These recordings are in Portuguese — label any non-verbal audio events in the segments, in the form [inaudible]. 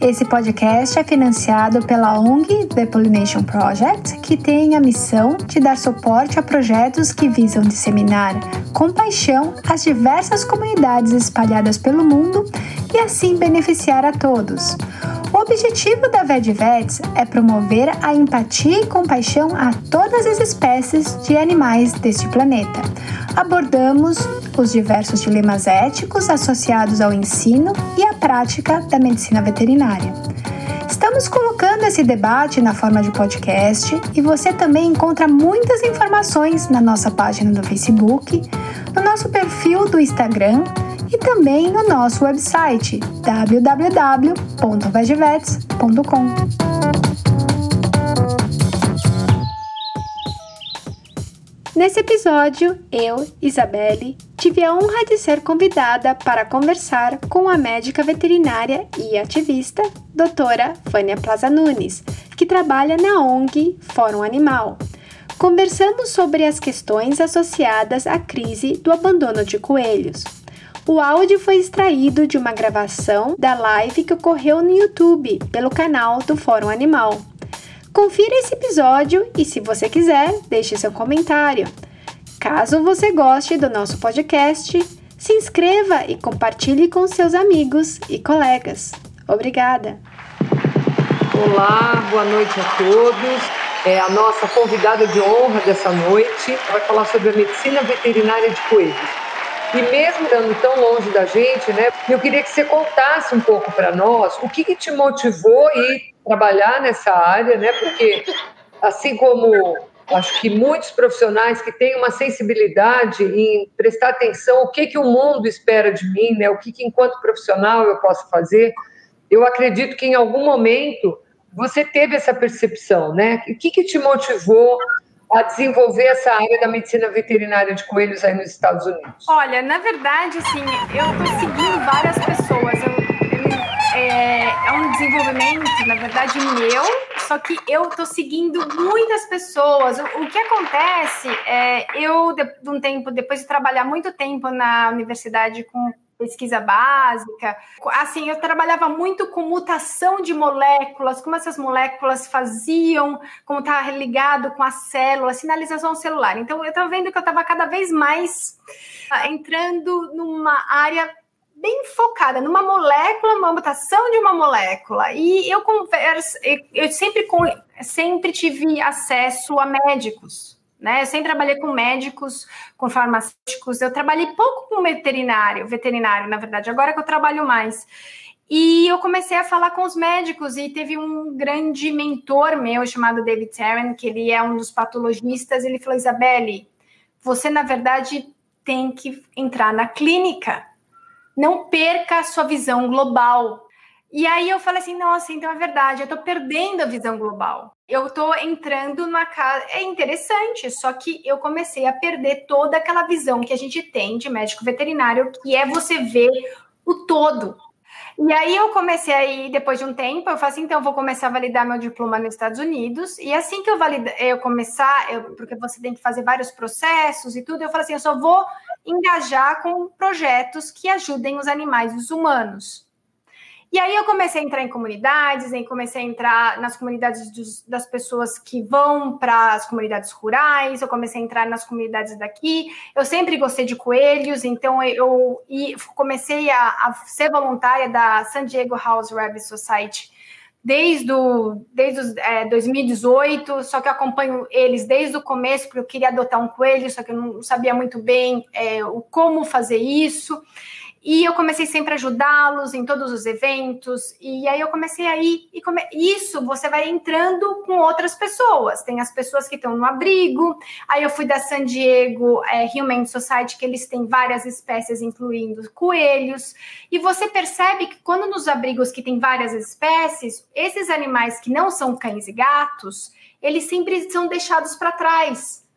Esse podcast é financiado pela ONG The Pollination Project, que tem a missão de dar suporte a projetos que visam disseminar com paixão as diversas comunidades espalhadas pelo mundo e assim beneficiar a todos. O objetivo da VetVets é promover a empatia e compaixão a todas as espécies de animais deste planeta. Abordamos os diversos dilemas éticos associados ao ensino e à prática da medicina veterinária. Estamos colocando esse debate na forma de podcast e você também encontra muitas informações na nossa página do Facebook, no nosso perfil do Instagram e também no nosso website www.vegevets.com. Nesse episódio, eu, Isabelle, tive a honra de ser convidada para conversar com a médica veterinária e ativista, doutora Vânia Plaza Nunes, que trabalha na ONG Fórum Animal. Conversamos sobre as questões associadas à crise do abandono de coelhos. O áudio foi extraído de uma gravação da live que ocorreu no YouTube pelo canal do Fórum Animal. Confira esse episódio e, se você quiser, deixe seu comentário. Caso você goste do nosso podcast, se inscreva e compartilhe com seus amigos e colegas. Obrigada! Olá, boa noite a todos. É a nossa convidada de honra dessa noite vai falar sobre a medicina veterinária de coelhos. E mesmo estando tão longe da gente, né, eu queria que você contasse um pouco para nós o que, que te motivou a ir trabalhar nessa área, né? Porque assim como acho que muitos profissionais que têm uma sensibilidade em prestar atenção o que que o mundo espera de mim, né? O que que enquanto profissional eu posso fazer? Eu acredito que em algum momento você teve essa percepção, né? O que que te motivou a desenvolver essa área da medicina veterinária de coelhos aí nos Estados Unidos? Olha, na verdade, assim, eu estou seguindo várias pessoas. Eu, eu, é, é, um desenvolvimento, na verdade, meu, só que eu estou seguindo muitas pessoas. O, o, que acontece é, eu, de um tempo, depois de trabalhar muito tempo na universidade com pesquisa básica. Assim, eu trabalhava muito com mutação de moléculas, como essas moléculas faziam, como está ligado com a célula, sinalização celular. Então, eu estava vendo que eu estava cada vez mais ah, entrando numa área bem focada numa molécula, uma mutação de uma molécula. E eu converso, eu sempre, sempre tive acesso a médicos né? Eu sempre trabalhei com médicos, com farmacêuticos. Eu trabalhei pouco com veterinário, veterinário, na verdade. Agora que eu trabalho mais. E eu comecei a falar com os médicos e teve um grande mentor meu chamado David Tarrant, que ele é um dos patologistas. Ele falou: Isabelle, você na verdade tem que entrar na clínica. Não perca a sua visão global. E aí eu falei assim, nossa, então é verdade, eu estou perdendo a visão global. Eu estou entrando numa casa. É interessante, só que eu comecei a perder toda aquela visão que a gente tem de médico veterinário, que é você ver o todo. E aí eu comecei aí, depois de um tempo, eu falei assim, então vou começar a validar meu diploma nos Estados Unidos. E assim que eu valida, eu começar, eu, porque você tem que fazer vários processos e tudo, eu falei assim, eu só vou engajar com projetos que ajudem os animais e os humanos. E aí eu comecei a entrar em comunidades, em comecei a entrar nas comunidades dos, das pessoas que vão para as comunidades rurais, eu comecei a entrar nas comunidades daqui. Eu sempre gostei de coelhos, então eu e comecei a, a, ser voluntária da San Diego House Rabbit Society desde, o, desde os, é, 2018, só que eu acompanho eles desde o começo, porque eu queria adotar um coelho, só que eu não sabia muito bem é, o como fazer isso. E eu comecei sempre a ajudá-los em todos os eventos. E aí eu comecei a ir. E come... Isso você vai entrando com outras pessoas. Tem as pessoas que estão no abrigo. Aí eu fui da San Diego é, Human Society, que eles têm várias espécies, incluindo coelhos. E você percebe que quando nos abrigos que tem várias espécies, esses animais que não são cães e gatos, eles sempre são deixados para trás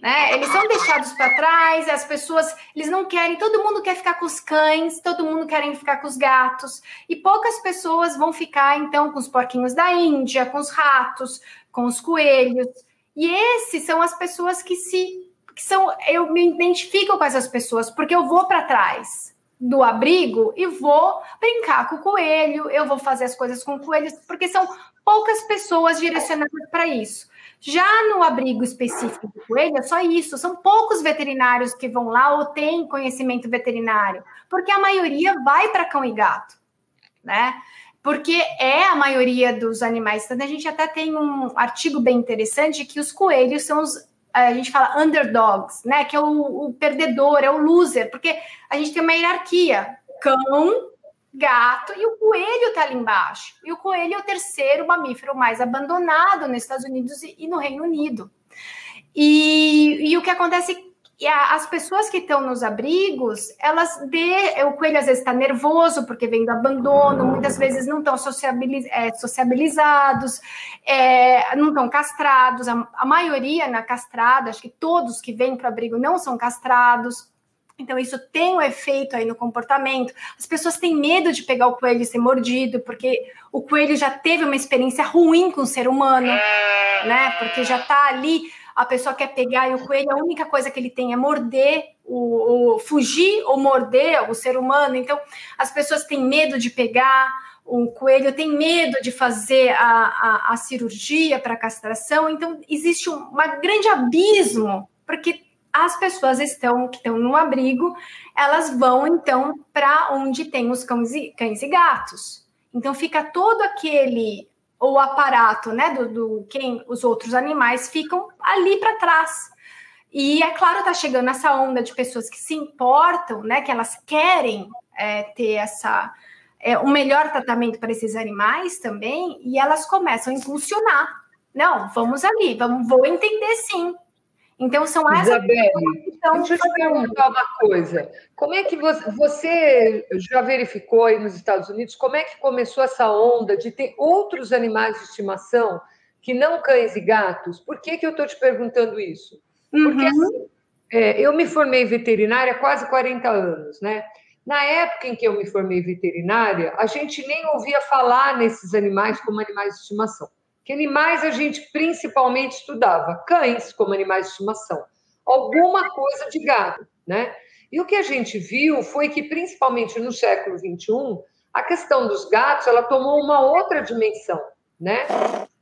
né? Eles são deixados para trás, as pessoas, eles não querem, todo mundo quer ficar com os cães, todo mundo quer ficar com os gatos, e poucas pessoas vão ficar então com os porquinhos da Índia, com os ratos, com os coelhos. E esses são as pessoas que se que são eu me identifico com essas pessoas, porque eu vou para trás do abrigo e vou brincar com o coelho, eu vou fazer as coisas com coelhos, porque são poucas pessoas direcionadas para isso. Já no abrigo específico do coelho, é só isso. São poucos veterinários que vão lá ou têm conhecimento veterinário, porque a maioria vai para cão e gato, né? Porque é a maioria dos animais. Então, a gente até tem um artigo bem interessante que os coelhos são os a gente fala underdogs, né? Que é o, o, perdedor, é o loser, porque a gente tem uma hierarquia: cão, gato e o coelho está ali embaixo. E o coelho é o terceiro mamífero mais abandonado nos Estados Unidos e, no Reino Unido. E, e o que acontece e as pessoas que estão nos abrigos, elas o coelho às vezes está nervoso porque vem do abandono, muitas vezes não estão sociabiliz, é, sociabilizados, é, não estão castrados. A, a maioria na castrada, acho que todos que vêm para o abrigo não são castrados. Então, isso tem um efeito aí no comportamento. As pessoas têm medo de pegar o coelho e ser mordido, porque o coelho já teve uma experiência ruim com o ser humano, né? Porque já está ali, a pessoa quer pegar e o coelho, a única coisa que ele tem é morder, o, o fugir ou morder o ser humano. Então, as pessoas têm medo de pegar o coelho tem medo de fazer a, a, a cirurgia para castração, então existe um uma grande abismo, porque as pessoas estão que estão no abrigo, elas vão então para onde tem os cães e, cães e gatos. Então fica todo aquele o aparato, né, do, do quem os outros animais ficam ali para trás. E é claro, tá chegando essa onda de pessoas que se importam, né, que elas querem é, ter essa é, um melhor tratamento para esses animais também, e elas começam a impulsionar. Não, vamos ali, vamos, vou entender sim, então, são essas Isabelle, deixa eu te perguntar uma coisa. Como é que você, você, já verificou aí nos Estados Unidos como é que começou essa onda de ter outros animais de estimação que não cães e gatos? Por que, que eu estou te perguntando isso? Porque uhum. assim, é, eu me formei veterinária há quase 40 anos, né? Na época em que eu me formei veterinária, a gente nem ouvia falar nesses animais como animais de estimação. Que animais a gente principalmente estudava? Cães como animais de estimação. Alguma coisa de gado, né? E o que a gente viu foi que, principalmente no século XXI, a questão dos gatos ela tomou uma outra dimensão, né?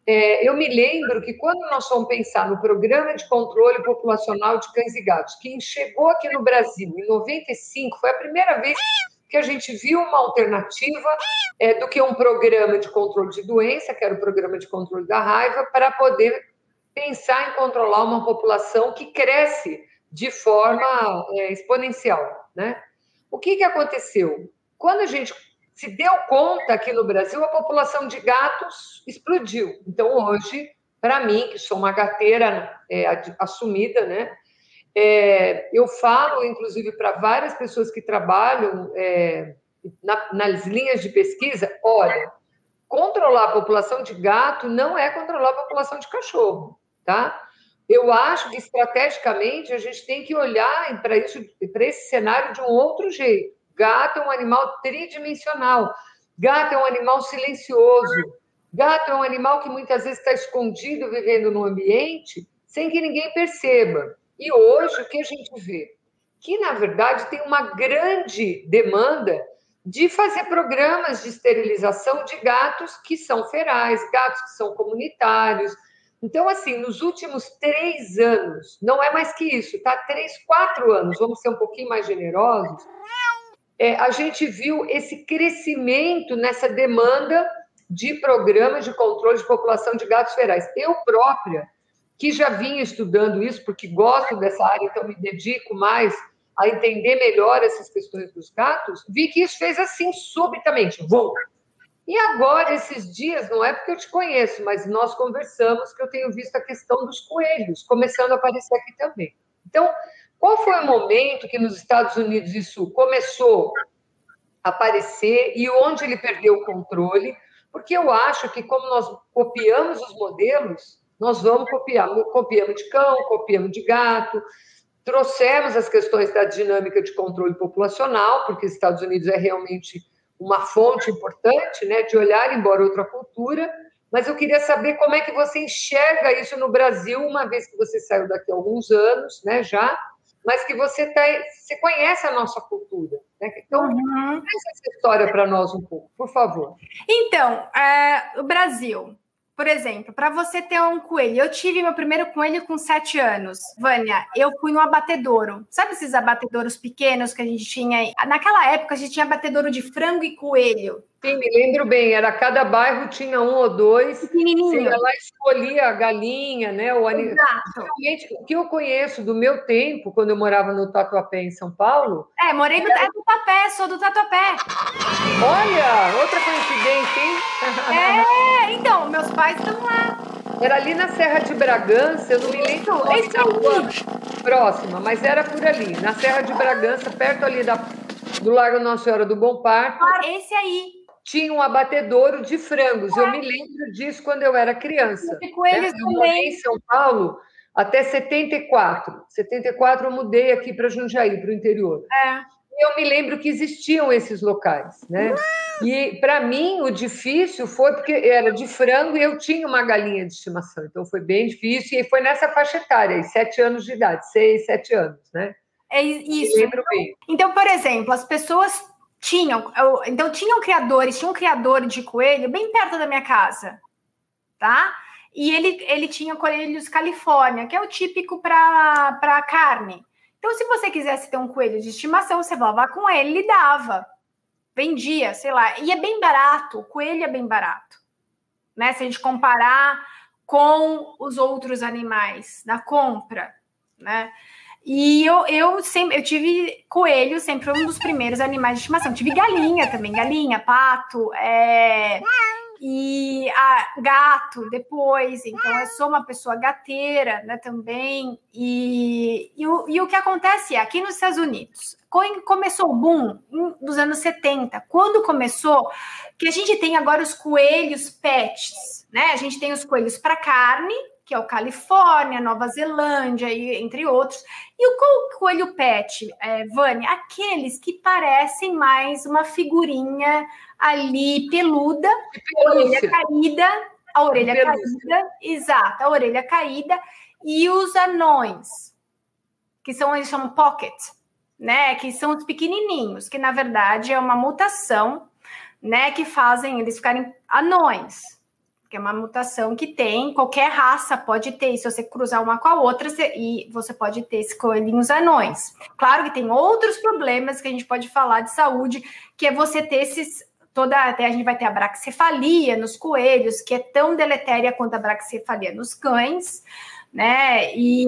É, eu me lembro que quando nós fomos pensar no programa de controle populacional de cães e gatos, que chegou aqui no Brasil em 95, foi a primeira vez que a gente viu uma alternativa é, do que um programa de controle de doença, que era o programa de controle da raiva, para poder pensar em controlar uma população que cresce de forma é, exponencial. Né? O que, que aconteceu? Quando a gente se deu conta aqui no Brasil, a população de gatos explodiu. Então, hoje, para mim, que sou uma gateira é, assumida, né? É, eu falo, inclusive, para várias pessoas que trabalham é, na, nas linhas de pesquisa: olha, controlar a população de gato não é controlar a população de cachorro, tá? Eu acho que estrategicamente a gente tem que olhar para isso, para esse cenário de um outro jeito. Gato é um animal tridimensional. Gato é um animal silencioso. Gato é um animal que muitas vezes está escondido, vivendo no ambiente, sem que ninguém perceba. E hoje, o que a gente vê? Que, na verdade, tem uma grande demanda de fazer programas de esterilização de gatos que são ferais, gatos que são comunitários. Então, assim, nos últimos três anos, não é mais que isso, tá? Três, quatro anos, vamos ser um pouquinho mais generosos, é, a gente viu esse crescimento nessa demanda de programas de controle de população de gatos ferais. Eu própria que já vinha estudando isso, porque gosto dessa área, então me dedico mais a entender melhor essas questões dos gatos, vi que isso fez assim subitamente, vou. E agora, esses dias, não é porque eu te conheço, mas nós conversamos que eu tenho visto a questão dos coelhos começando a aparecer aqui também. Então, qual foi o momento que nos Estados Unidos isso começou a aparecer e onde ele perdeu o controle? Porque eu acho que, como nós copiamos os modelos, Nós vamos copiar, copiamos de cão, copiamos de gato, trouxemos as questões da dinâmica de controle populacional, porque os Estados Unidos é realmente uma fonte importante, né, de olhar embora outra cultura, mas eu queria saber como é que você enxerga isso no Brasil, uma vez que você saiu daqui há alguns anos, né, já, mas que você, tá, você conhece a nossa cultura. Né? Então, uhum. essa história para nós um pouco, por favor. Então, é, o Brasil, por exemplo, para você ter um coelho, eu tive meu primeiro coelho com sete anos. Vânia, eu fui no abatedouro. Sabe esses abatedouros pequenos que a gente tinha? Naquela época, a gente tinha abatedouro de frango e coelho. Sim, me lembro bem. Era cada bairro tinha um ou dois. Pequenininho. Você ia lá escolhia a galinha, né? O Exato. o que eu conheço do meu tempo, quando eu morava no Tatuapé, em São Paulo... É, morei no era... Tatuapé, sou do Tatuapé. Olha, outra coincidência, hein? É, então, meus pais estão lá. Era ali na Serra de Bragança, eu não me lembro Isso, da rua próxima, mas era por ali, na Serra de Bragança, perto ali da, do Largo Nossa Senhora do Bom Parto. Esse aí tinha um abatedouro de frangos. Eu me lembro disso quando eu era criança. E com eles né? Eu morei em São Paulo até 74. 74 eu mudei aqui para Jundiaí, para o interior. É. Eu me lembro que existiam esses locais, né? E para mim o difícil foi porque era de frango e eu tinha uma galinha de estimação, então foi bem difícil e foi nessa faixa etária, sete anos de idade, seis, sete anos, né? É isso. Me lembro bem. Então, por exemplo, as pessoas tinham, eu, então tinham criadores, tinha um criador de coelho bem perto da minha casa, tá? E ele, ele tinha coelhos Califórnia, que é o típico para carne. Então, se você quisesse ter um coelho de estimação, você falava com ele, ele dava. Vendia, sei lá. E é bem barato, o coelho é bem barato. Né? Se a gente comparar com os outros animais na compra, né? E eu, eu sempre eu tive coelho, sempre um dos primeiros animais de estimação. Tive galinha também, galinha, pato, é, e a, gato depois. Então, eu sou uma pessoa gateira né, também. E, e, o, e o que acontece é, aqui nos Estados Unidos, começou o boom dos anos 70. Quando começou, que a gente tem agora os coelhos pets, né? A gente tem os coelhos para carne, que é o Califórnia, Nova Zelândia, e, entre outros. E o coelho pet, é, Vânia, aqueles que parecem mais uma figurinha ali peluda, a orelha caída, a orelha caída, exato, a orelha caída, e os anões, que são, eles chamam pocket, né, que são os pequenininhos, que na verdade é uma mutação, né, que fazem eles ficarem anões, que é uma mutação que tem, qualquer raça pode ter, e se você cruzar uma com a outra, você, e você pode ter esses coelhinhos anões. Claro que tem outros problemas que a gente pode falar de saúde, que é você ter esses. Toda, até a gente vai ter a braxicefalia nos coelhos, que é tão deletéria quanto a braxicefalia nos cães, né? E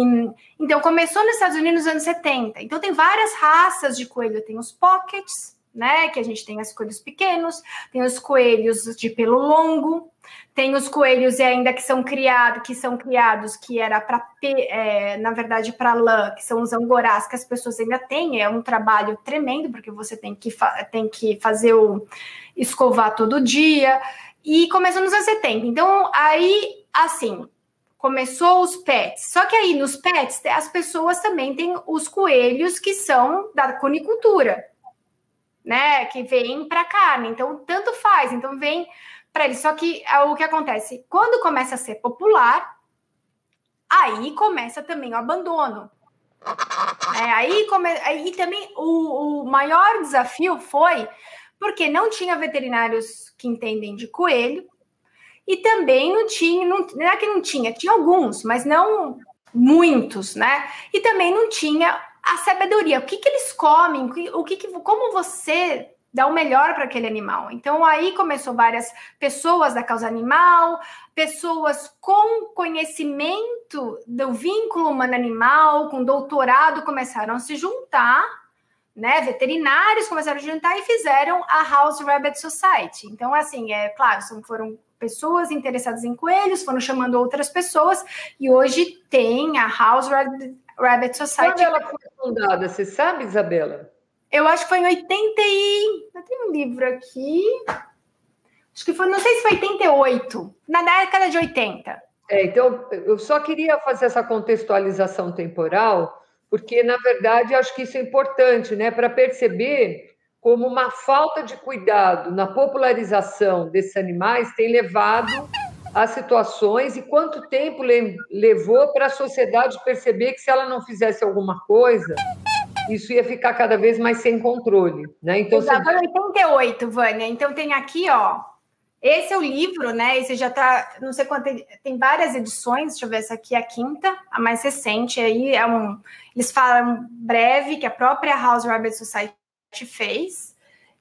então começou nos Estados Unidos nos anos 70. Então tem várias raças de coelho, tem os pockets, né? Que a gente tem os coelhos pequenos, tem os coelhos de pelo longo, tem os coelhos ainda que são criados, que são criados, que era para é, na verdade para lã, que são os angorás que as pessoas ainda têm. É um trabalho tremendo porque você tem que tem que fazer o escovar todo dia. E começou nos anos 70. Então aí assim começou os pets. Só que aí nos pets as pessoas também têm os coelhos que são da conicultura né? Que vem para carne. Então, tanto faz. Então, vem para ele. Só que é o que acontece? Quando começa a ser popular, aí começa também o abandono. É, aí, come... aí também o, o maior desafio foi porque não tinha veterinários que entendem de coelho e também não tinha, não, não é que não tinha, tinha alguns, mas não muitos, né? E também não tinha a sabedoria, o que, que eles comem, o que, que como você dá o melhor para aquele animal. Então aí começou várias pessoas da causa animal, pessoas com conhecimento do vínculo humano-animal, com doutorado, começaram a se juntar, né? Veterinários começaram a juntar e fizeram a House Rabbit Society. Então assim, é claro, foram pessoas interessadas em coelhos, foram chamando outras pessoas e hoje tem a House Rabbit, Rabbit Society. Quando ela foi fundada, você sabe, Isabela? Eu acho que foi em 80 e... Eu tenho um livro aqui. Acho que foi, não sei se foi 88, na década de 80. É, então, eu só queria fazer essa contextualização temporal, porque, na verdade, acho que isso é importante, né, para perceber como uma falta de cuidado na popularização desses animais tem levado a situações e quanto tempo levou para a sociedade perceber que se ela não fizesse alguma coisa, isso ia ficar cada vez mais sem controle, né? Então, Exato, você... 88, Vânia. Então tem aqui, ó, esse é o livro, né? Esse já tá, não sei quanto, tem várias edições, deixa eu ver, essa aqui é a quinta, a mais recente, aí é um, eles falam breve, que a própria House Rabbit Society fez,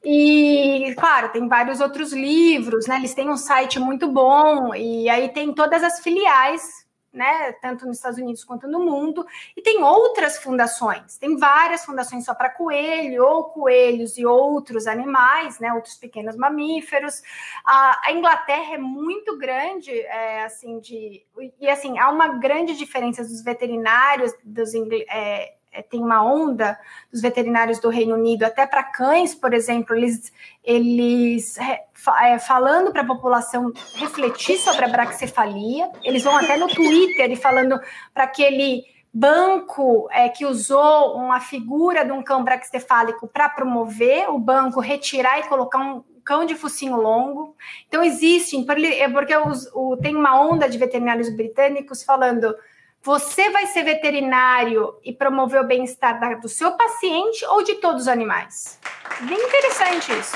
e, claro, tem vários outros livros, né? Eles têm um site muito bom, e aí tem todas as filiais né, tanto nos Estados Unidos quanto no mundo, e tem outras fundações, tem várias fundações só para coelho, ou coelhos e outros animais, né, outros pequenos mamíferos. A, a Inglaterra é muito grande, é, assim, de, e assim, há uma grande diferença dos veterinários, dos é, é, tem uma onda dos veterinários do Reino Unido, até para cães, por exemplo, eles, eles é, falando para a população refletir sobre a braxicefalia, eles vão até no Twitter e falando para aquele banco é, que usou uma figura de um cão braxcefálico para promover o banco, retirar e colocar um cão de focinho longo. Então, existem, porque os, o, tem uma onda de veterinários britânicos falando você vai ser veterinário e promover o bem-estar do seu paciente ou de todos os animais? Bem interessante isso.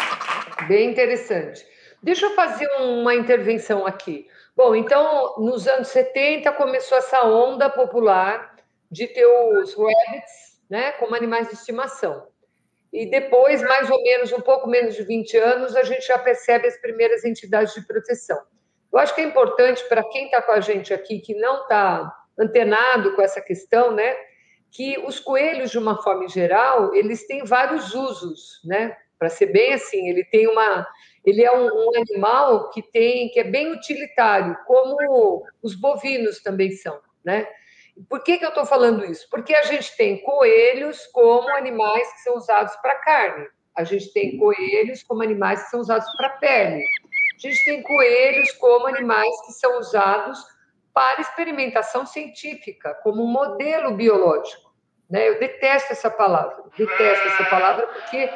Bem interessante. Deixa eu fazer uma intervenção aqui. Bom, então, nos anos 70 começou essa onda popular de ter os rabbits, né, como animais de estimação. E depois, mais ou menos, um pouco menos de 20 anos, a gente já percebe as primeiras entidades de proteção. Eu acho que é importante para quem está com a gente aqui, que não está antenado com essa questão, né? Que os coelhos, de uma forma geral, eles têm vários usos, né? Para ser bem assim, ele tem uma, ele é um, um, animal que tem, que é bem utilitário, como os bovinos também são, né? Por que, que eu estou falando isso? Porque a gente tem coelhos como animais que são usados para carne, a gente tem coelhos como animais que são usados para pele, a gente tem coelhos como animais que são usados para experimentação científica, como um modelo biológico. Né? Eu detesto essa palavra, detesto essa palavra porque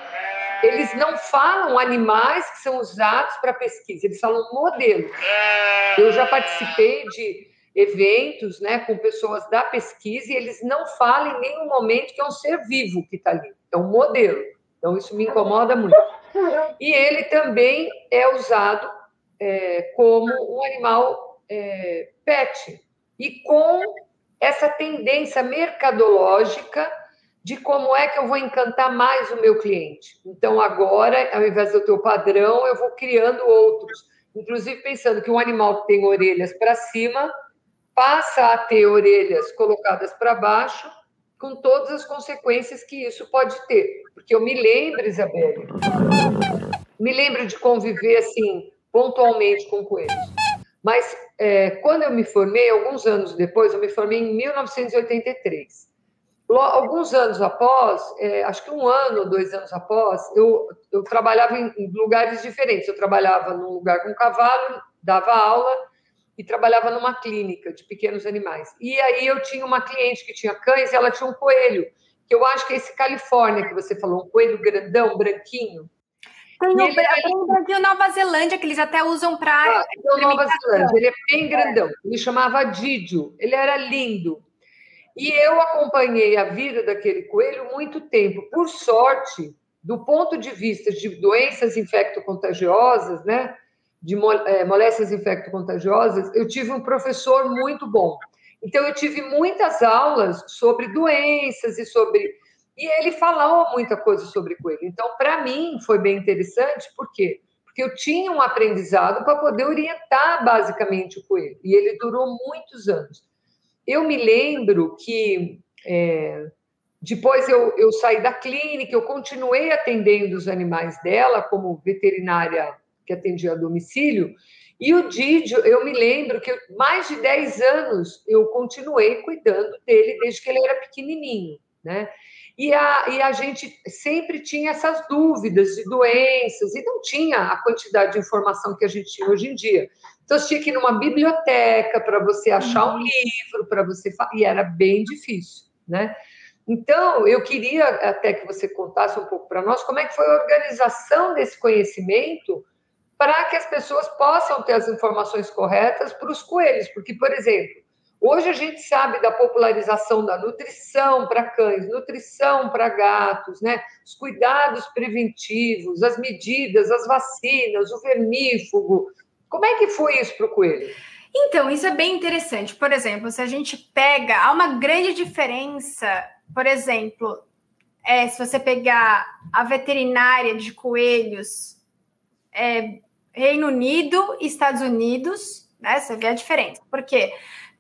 eles não falam animais que são usados para pesquisa, eles falam modelo. Eu já participei de eventos né, com pessoas da pesquisa e eles não falam em nenhum momento que é um ser vivo que está ali, é um modelo. Então, isso me incomoda muito. E ele também é usado é, como um animal é, pet e com essa tendência mercadológica de como é que eu vou encantar mais o meu cliente. Então, agora, ao invés do teu padrão, eu vou criando outros. Inclusive, pensando que um animal que tem orelhas para cima passa a ter orelhas colocadas para baixo, com todas as consequências que isso pode ter. Porque eu me lembro, Isabelle, me lembro de conviver assim, pontualmente com coelhos. Mas é, quando eu me formei, alguns anos depois, eu me formei em 1983. Alguns anos após, é, acho que um ano ou dois anos após, eu, eu trabalhava em, em lugares diferentes. Eu trabalhava num lugar com cavalo, dava aula e trabalhava numa clínica de pequenos animais. E aí eu tinha uma cliente que tinha cães e ela tinha um coelho, que eu acho que é esse Califórnia que você falou, um coelho grandão, branquinho. Tem o, ele... Brasil Nova Zelândia, que eles até usam para. Ah, então, Nova Zelândia, ele é bem grandão. Ele chamava Didio, ele era lindo. E eu acompanhei a vida daquele coelho muito tempo. Por sorte, do ponto de vista de doenças infectocontagiosas, né? De é, moléstias infectocontagiosas, eu tive um professor muito bom. Então, eu tive muitas aulas sobre doenças e sobre e ele falou muita coisa sobre coelho. Então, para mim, foi bem interessante, por quê? Porque eu tinha um aprendizado para poder orientar basicamente o coelho. E ele durou muitos anos. Eu me lembro que é, depois eu, eu saí da clínica, eu continuei atendendo os animais dela como veterinária que atendia a domicílio. E o Didio, eu me lembro que mais de 10 anos eu continuei cuidando dele desde que ele era pequenininho, né? E a, e a gente sempre tinha essas dúvidas de doenças, e não tinha a quantidade de informação que a gente tinha hoje em dia. Então, você tinha que ir numa biblioteca para você achar um uhum. livro, para você. E era bem difícil, né? Então, eu queria até que você contasse um pouco para nós como é que foi a organização desse conhecimento para que as pessoas possam ter as informações corretas para os coelhos. Porque, por exemplo, hoje a gente sabe da popularização da nutrição para cães, nutrição para gatos, né? Os cuidados preventivos, as medidas, as vacinas, o vermífugo. Como é que foi isso para o coelho? Então, isso é bem interessante. Por exemplo, se a gente pega, há uma grande diferença por exemplo, é, se você pegar a veterinária de coelhos é, Reino Unido e Estados Unidos, né, você vê a diferença. Por quê?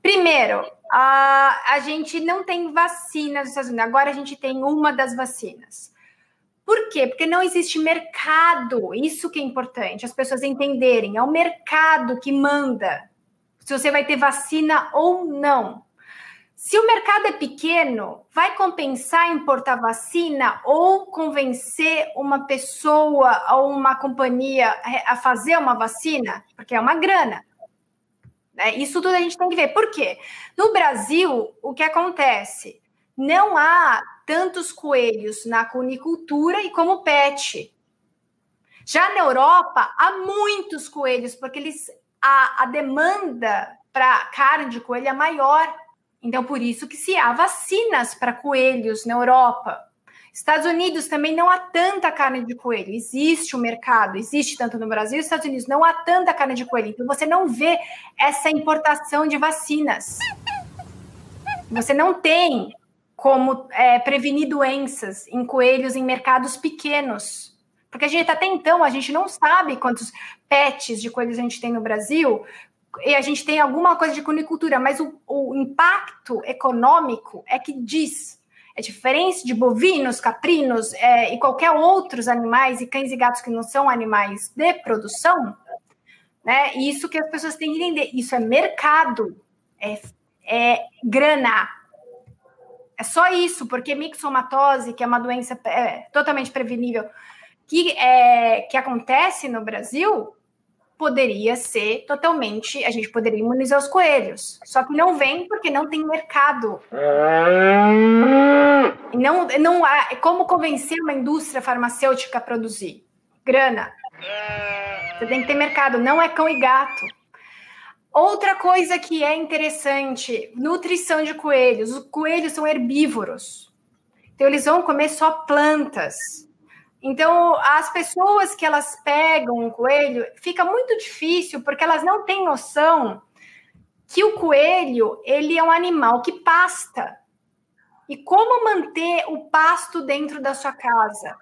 Primeiro, a, a gente não tem vacinas nos Estados Unidos, agora a gente tem uma das vacinas. Por quê? Porque não existe mercado, isso que é importante, as pessoas entenderem, é o mercado que manda se você vai ter vacina ou não. Se o mercado é pequeno, vai compensar importar vacina ou convencer uma pessoa ou uma companhia a fazer uma vacina? Porque é uma grana. Né? Isso tudo a gente tem que ver. Por quê? No Brasil, o que acontece? Não há tantos coelhos na cunicultura e como pet. Já na Europa, há muitos coelhos, porque eles, a, a demanda para carne de coelho é maior. Então, por isso que se há vacinas para coelhos na Europa. Estados Unidos também não há tanta carne de coelho. Existe o um mercado, existe tanto no Brasil Estados Unidos, não há tanta carne de coelho. Então, você não vê essa importação de vacinas. Você não tem como é, prevenir doenças em coelhos em mercados pequenos. Porque a gente até então, a gente não sabe quantos pets de coelhos a gente tem no Brasil, e a gente tem alguma coisa de cunicultura, mas o, o impacto econômico é que diz. É diferente de bovinos, caprinos é, e qualquer outros animais, e cães e gatos que não são animais de produção, né? Isso que as pessoas têm que entender. Isso é mercado, é, é grana. É só isso, porque mixomatose, que é uma doença é, totalmente prevenível, que, é, que acontece no Brasil, poderia ser totalmente, a gente poderia imunizar os coelhos. Só que não vem porque não tem mercado. Não, não há como convencer uma indústria farmacêutica a produzir. Grana. Você tem que ter mercado, não é cão e gato. Outra coisa que é interessante, nutrição de coelhos. Os coelhos são herbívoros. Então eles vão comer só plantas. Então, as pessoas que elas pegam um coelho, fica muito difícil porque elas não têm noção que o coelho, ele é um animal que pasta. E como manter o pasto dentro da sua casa?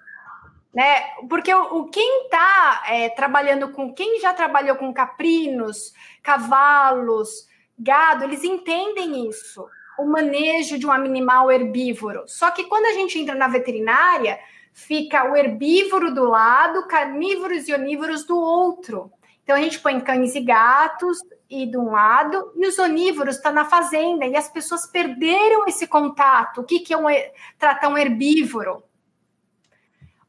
Né? Porque o, o quem está é, trabalhando com, quem já trabalhou com caprinos, cavalos, gado, eles entendem isso, o manejo de um animal herbívoro. Só que quando a gente entra na veterinária, fica o herbívoro do lado, carnívoros e onívoros do outro. Então a gente põe cães e gatos e de um lado, e os onívoros estão tá na fazenda, e as pessoas perderam esse contato. O que, que é um, tratar um herbívoro?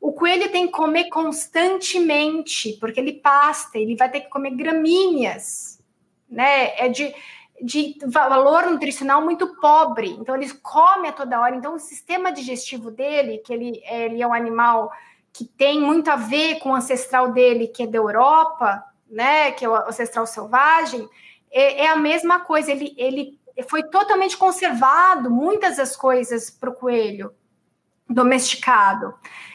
O coelho tem que comer constantemente, porque ele pasta, ele vai ter que comer gramíneas, né? É de de valor nutricional muito pobre. Então, eles comem a toda hora. Então, o sistema digestivo dele, que ele, ele é um animal que tem muito a ver com o ancestral dele, que é da Europa, né, que é o ancestral selvagem, é, é a mesma coisa. Ele, ele foi totalmente conservado, muitas das coisas para o coelho domesticado.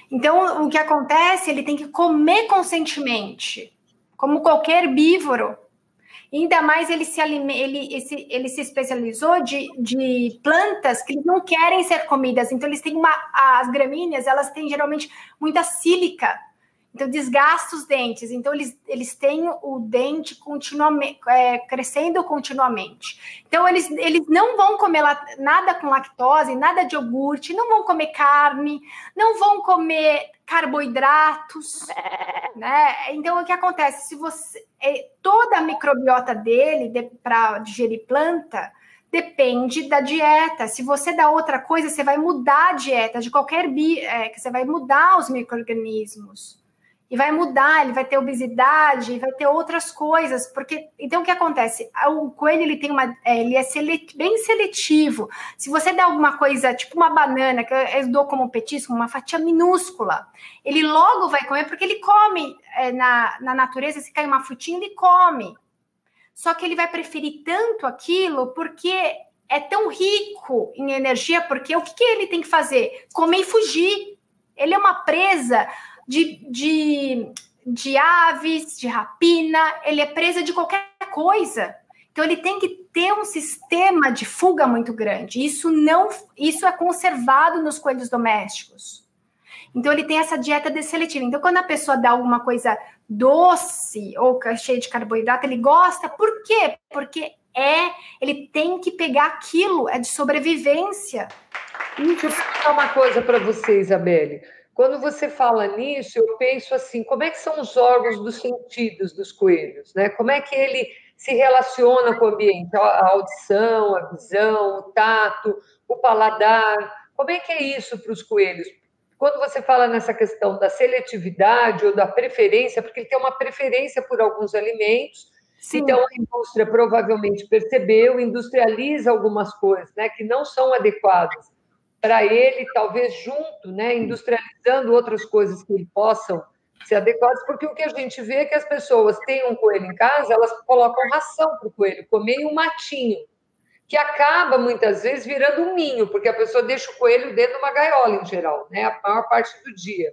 Então, o que acontece? Ele tem que comer conscientemente, como qualquer herbívoro. Ainda mais ele se, ele, esse, ele se especializou de, de plantas que não querem ser comidas. Então, eles têm uma. As gramíneas, elas têm geralmente muita sílica. Então, desgasta os dentes. Então, eles, eles têm o dente continuamente, é, crescendo continuamente. Então, eles, eles não vão comer nada com lactose, nada de iogurte, não vão comer carne, não vão comer carboidratos, né? Então o que acontece? Se você é, toda a microbiota dele de, para digerir planta depende da dieta. Se você dá outra coisa, você vai mudar a dieta de qualquer bi, é, você vai mudar os micro-organismos. E vai mudar, ele vai ter obesidade, vai ter outras coisas, porque então o que acontece? O coelho ele tem uma, é, ele é bem seletivo. Se você dá alguma coisa, tipo uma banana que eu dou como petisco, uma fatia minúscula, ele logo vai comer porque ele come é, na, na natureza. Se cai uma frutinha, ele come. Só que ele vai preferir tanto aquilo porque é tão rico em energia, porque o que, que ele tem que fazer? Comer e fugir. Ele é uma presa de, de, de aves, de rapina, ele é presa de qualquer coisa. Então ele tem que ter um sistema de fuga muito grande. Isso não, isso é conservado nos coelhos domésticos. Então ele tem essa dieta desseletiva. Então quando a pessoa dá alguma coisa doce ou cheia de carboidrato, ele gosta. Por quê? Porque é, ele tem que pegar aquilo, é de sobrevivência. Deixa eu falar uma coisa para você, Isabelle. Quando você fala nisso, eu penso assim, como é que são os órgãos dos sentidos dos coelhos, né? Como é que ele se relaciona com o ambiente? A audição, a visão, o tato, o paladar. Como é que é isso para os coelhos? Quando você fala nessa questão da seletividade ou da preferência, porque ele tem uma preferência por alguns alimentos, Sim. então a indústria provavelmente percebeu, industrializa algumas coisas né, que não são adequadas para ele, talvez junto, né, industrializando outras coisas que possam ser adequadas, porque o que a gente vê é que as pessoas têm um coelho em casa, elas colocam ração para o coelho comer um matinho, que acaba muitas vezes virando um ninho, porque a pessoa deixa o coelho dentro de uma gaiola em geral, né, a maior parte do dia.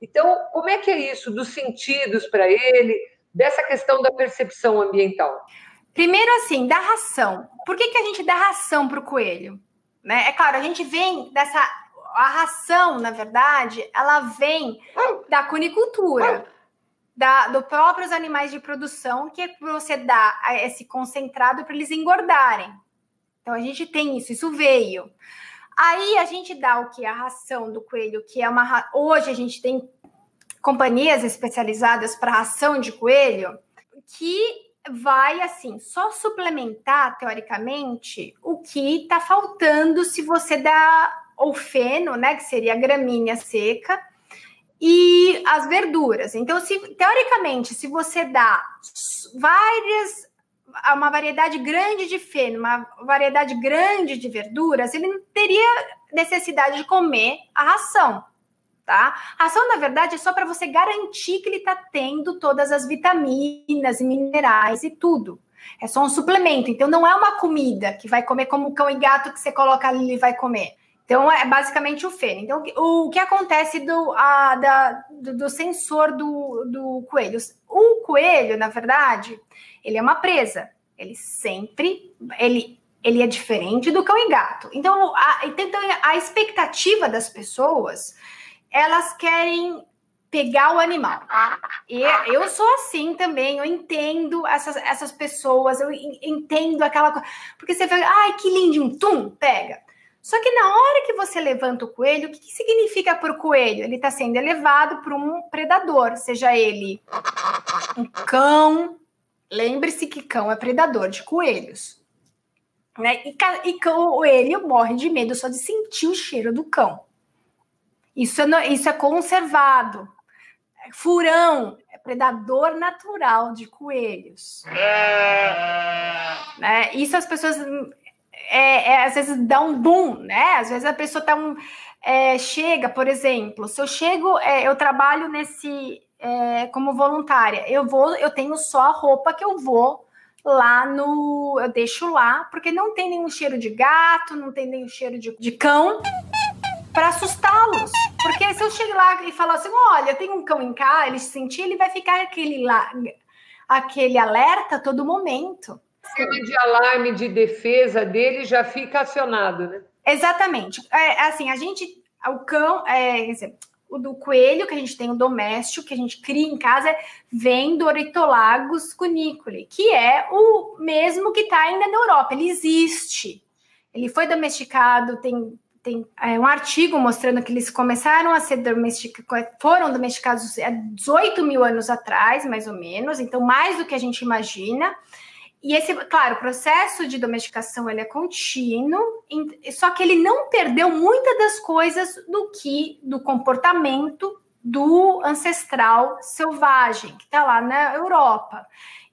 Então, como é que é isso dos sentidos para ele, dessa questão da percepção ambiental? Primeiro, assim, da ração. Por que, que a gente dá ração para o coelho? Né? É claro, a gente vem dessa. A ração, na verdade, ela vem da cunicultura, da, do próprios animais de produção, que é você dá esse concentrado para eles engordarem. Então a gente tem isso, isso veio. Aí a gente dá o que? A ração do coelho, que é uma. Hoje a gente tem companhias especializadas para ração de coelho, que vai assim só suplementar teoricamente o que está faltando se você dá o feno, né, que seria a gramínea seca e as verduras. Então, se teoricamente, se você dá várias uma variedade grande de feno, uma variedade grande de verduras, ele não teria necessidade de comer a ração tá? A ação, na verdade, é só para você garantir que ele está tendo todas as vitaminas e minerais e tudo. É só um suplemento. Então, não é uma comida que vai comer como cão e gato que você coloca ali e vai comer. Então, é basicamente o feno. Então, o que acontece do, a, da, do, do, sensor do, do coelho? O coelho, na verdade, ele é uma presa. Ele sempre, ele, ele é diferente do cão e gato. Então, a, então, a expectativa das pessoas elas querem pegar o animal. E eu sou assim também, eu entendo essas, essas pessoas, eu entendo aquela coisa. Porque você fala, ai, que lindo, tum, pega. Só que na hora que você levanta o coelho, o que, que significa para o coelho? Ele está sendo elevado por um predador, seja ele um cão. Lembre-se que cão é predador de coelhos. Né? E, e coelho morre de medo só de sentir o cheiro do cão. Isso é, isso é conservado. Furão é predador natural de coelhos. né? Isso as pessoas é, é, às vezes dá um boom, né? Às vezes a pessoa tá um, é, chega, por exemplo, se eu chego, é, eu trabalho nesse é, como voluntária, eu vou, eu tenho só a roupa que eu vou lá no, eu deixo lá, porque não tem nenhum cheiro de gato, não tem nenhum cheiro de, de cão para assustá-los. Porque se eu chego lá e falar assim, olha, tem um cão em casa, ele se sentir, ele vai ficar aquele lá, aquele alerta todo momento. O sistema de alarme de defesa dele já fica acionado, né? Exatamente. É, assim, a gente, o cão, é, o do coelho que a gente tem, o doméstico, que a gente cria em casa, vem do Oritolagos cuniculi, que é o mesmo que está ainda na Europa. Ele existe. Ele foi domesticado, tem tem é, um artigo mostrando que eles começaram a ser domesticados, foram domesticados há 18 mil anos atrás, mais ou menos, então mais do que a gente imagina. E esse, claro, o processo de domesticação ele é contínuo, só que ele não perdeu muitas das coisas do que do comportamento do ancestral selvagem que está lá na Europa.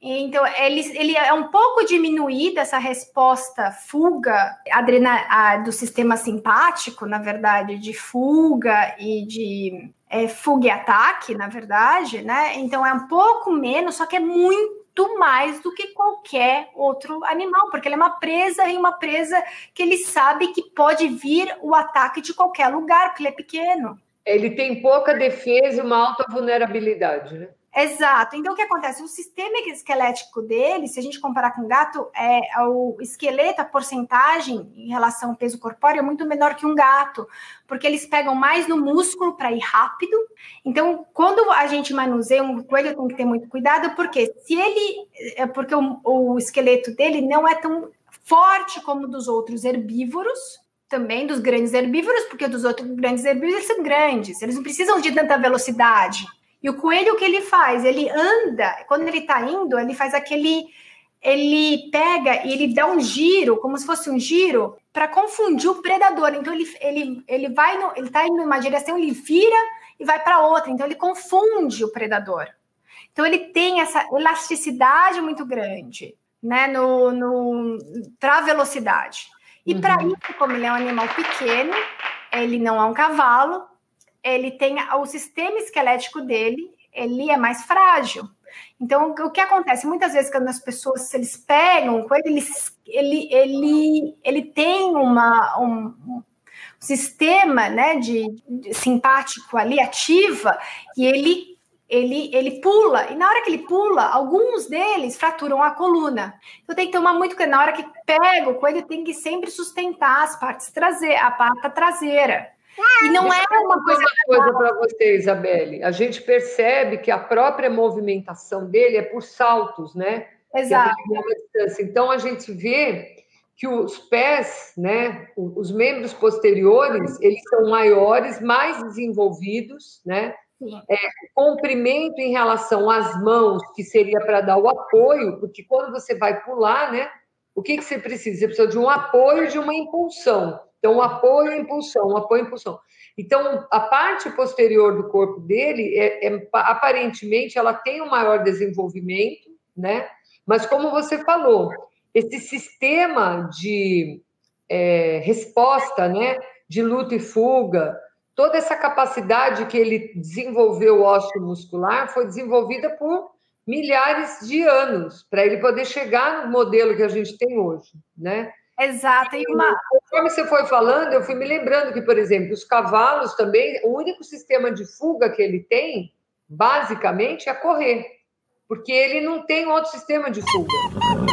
Então, ele, ele é um pouco diminuída essa resposta fuga adrena, do sistema simpático, na verdade, de fuga e de é, fuga e ataque, na verdade, né? Então, é um pouco menos, só que é muito mais do que qualquer outro animal, porque ele é uma presa e uma presa que ele sabe que pode vir o ataque de qualquer lugar, porque ele é pequeno. Ele tem pouca defesa e uma alta vulnerabilidade, né? Exato. Então, o que acontece? O sistema esquelético dele, se a gente comparar com o gato, é, o esqueleto, a porcentagem em relação ao peso corpóreo é muito menor que um gato, porque eles pegam mais no músculo para ir rápido. Então, quando a gente manuseia um coelho, tem que ter muito cuidado, porque se ele. É porque o, o esqueleto dele não é tão forte como dos outros herbívoros, também dos grandes herbívoros, porque dos outros grandes herbívoros eles são grandes, eles não precisam de tanta velocidade. E o coelho, o que ele faz? Ele anda, quando ele está indo, ele faz aquele. Ele pega e ele dá um giro, como se fosse um giro, para confundir o predador. Então ele, ele, ele vai, no, ele está indo em uma direção, ele vira e vai para outra. Então ele confunde o predador. Então ele tem essa elasticidade muito grande, né, no, no para velocidade. E uhum. para isso, como ele é um animal pequeno, ele não é um cavalo, ele tem o sistema esquelético dele, ele é mais frágil. Então, o que acontece? Muitas vezes, quando as pessoas eles pegam com ele, ele, ele, ele, ele tem uma, um, sistema né, de, de, simpático ali, ativa, e ele, ele, ele pula. E na hora que ele pula, alguns deles fraturam a coluna. Então, tem que tomar muito cuidado. Na hora que pega o coelho, tem que sempre sustentar as partes traseiras, a pata traseira. E não é uma coisa. Uma coisa para você, Isabelle. A gente percebe que a própria movimentação dele é por saltos, né? Exato. Então a gente vê que os pés, né, os membros posteriores, eles são maiores, mais desenvolvidos, né? É, comprimento em relação às mãos, que seria para dar o apoio, porque quando você vai pular, né? O que, que você precisa? Você precisa de um apoio, de uma impulsão. Então, apoio e impulsão, apoio e impulsão. Então, a parte posterior do corpo dele, é, é, aparentemente, ela tem um maior desenvolvimento, né? Mas, como você falou, esse sistema de é, resposta, né? De luta e fuga, toda essa capacidade que ele desenvolveu ósseo-muscular foi desenvolvida por milhares de anos para ele poder chegar no modelo que a gente tem hoje, né? Exato. E uma... Conforme você foi falando, eu fui me lembrando que, por exemplo, os cavalos também, o único sistema de fuga que ele tem, basicamente, é correr. Porque ele não tem outro sistema de fuga.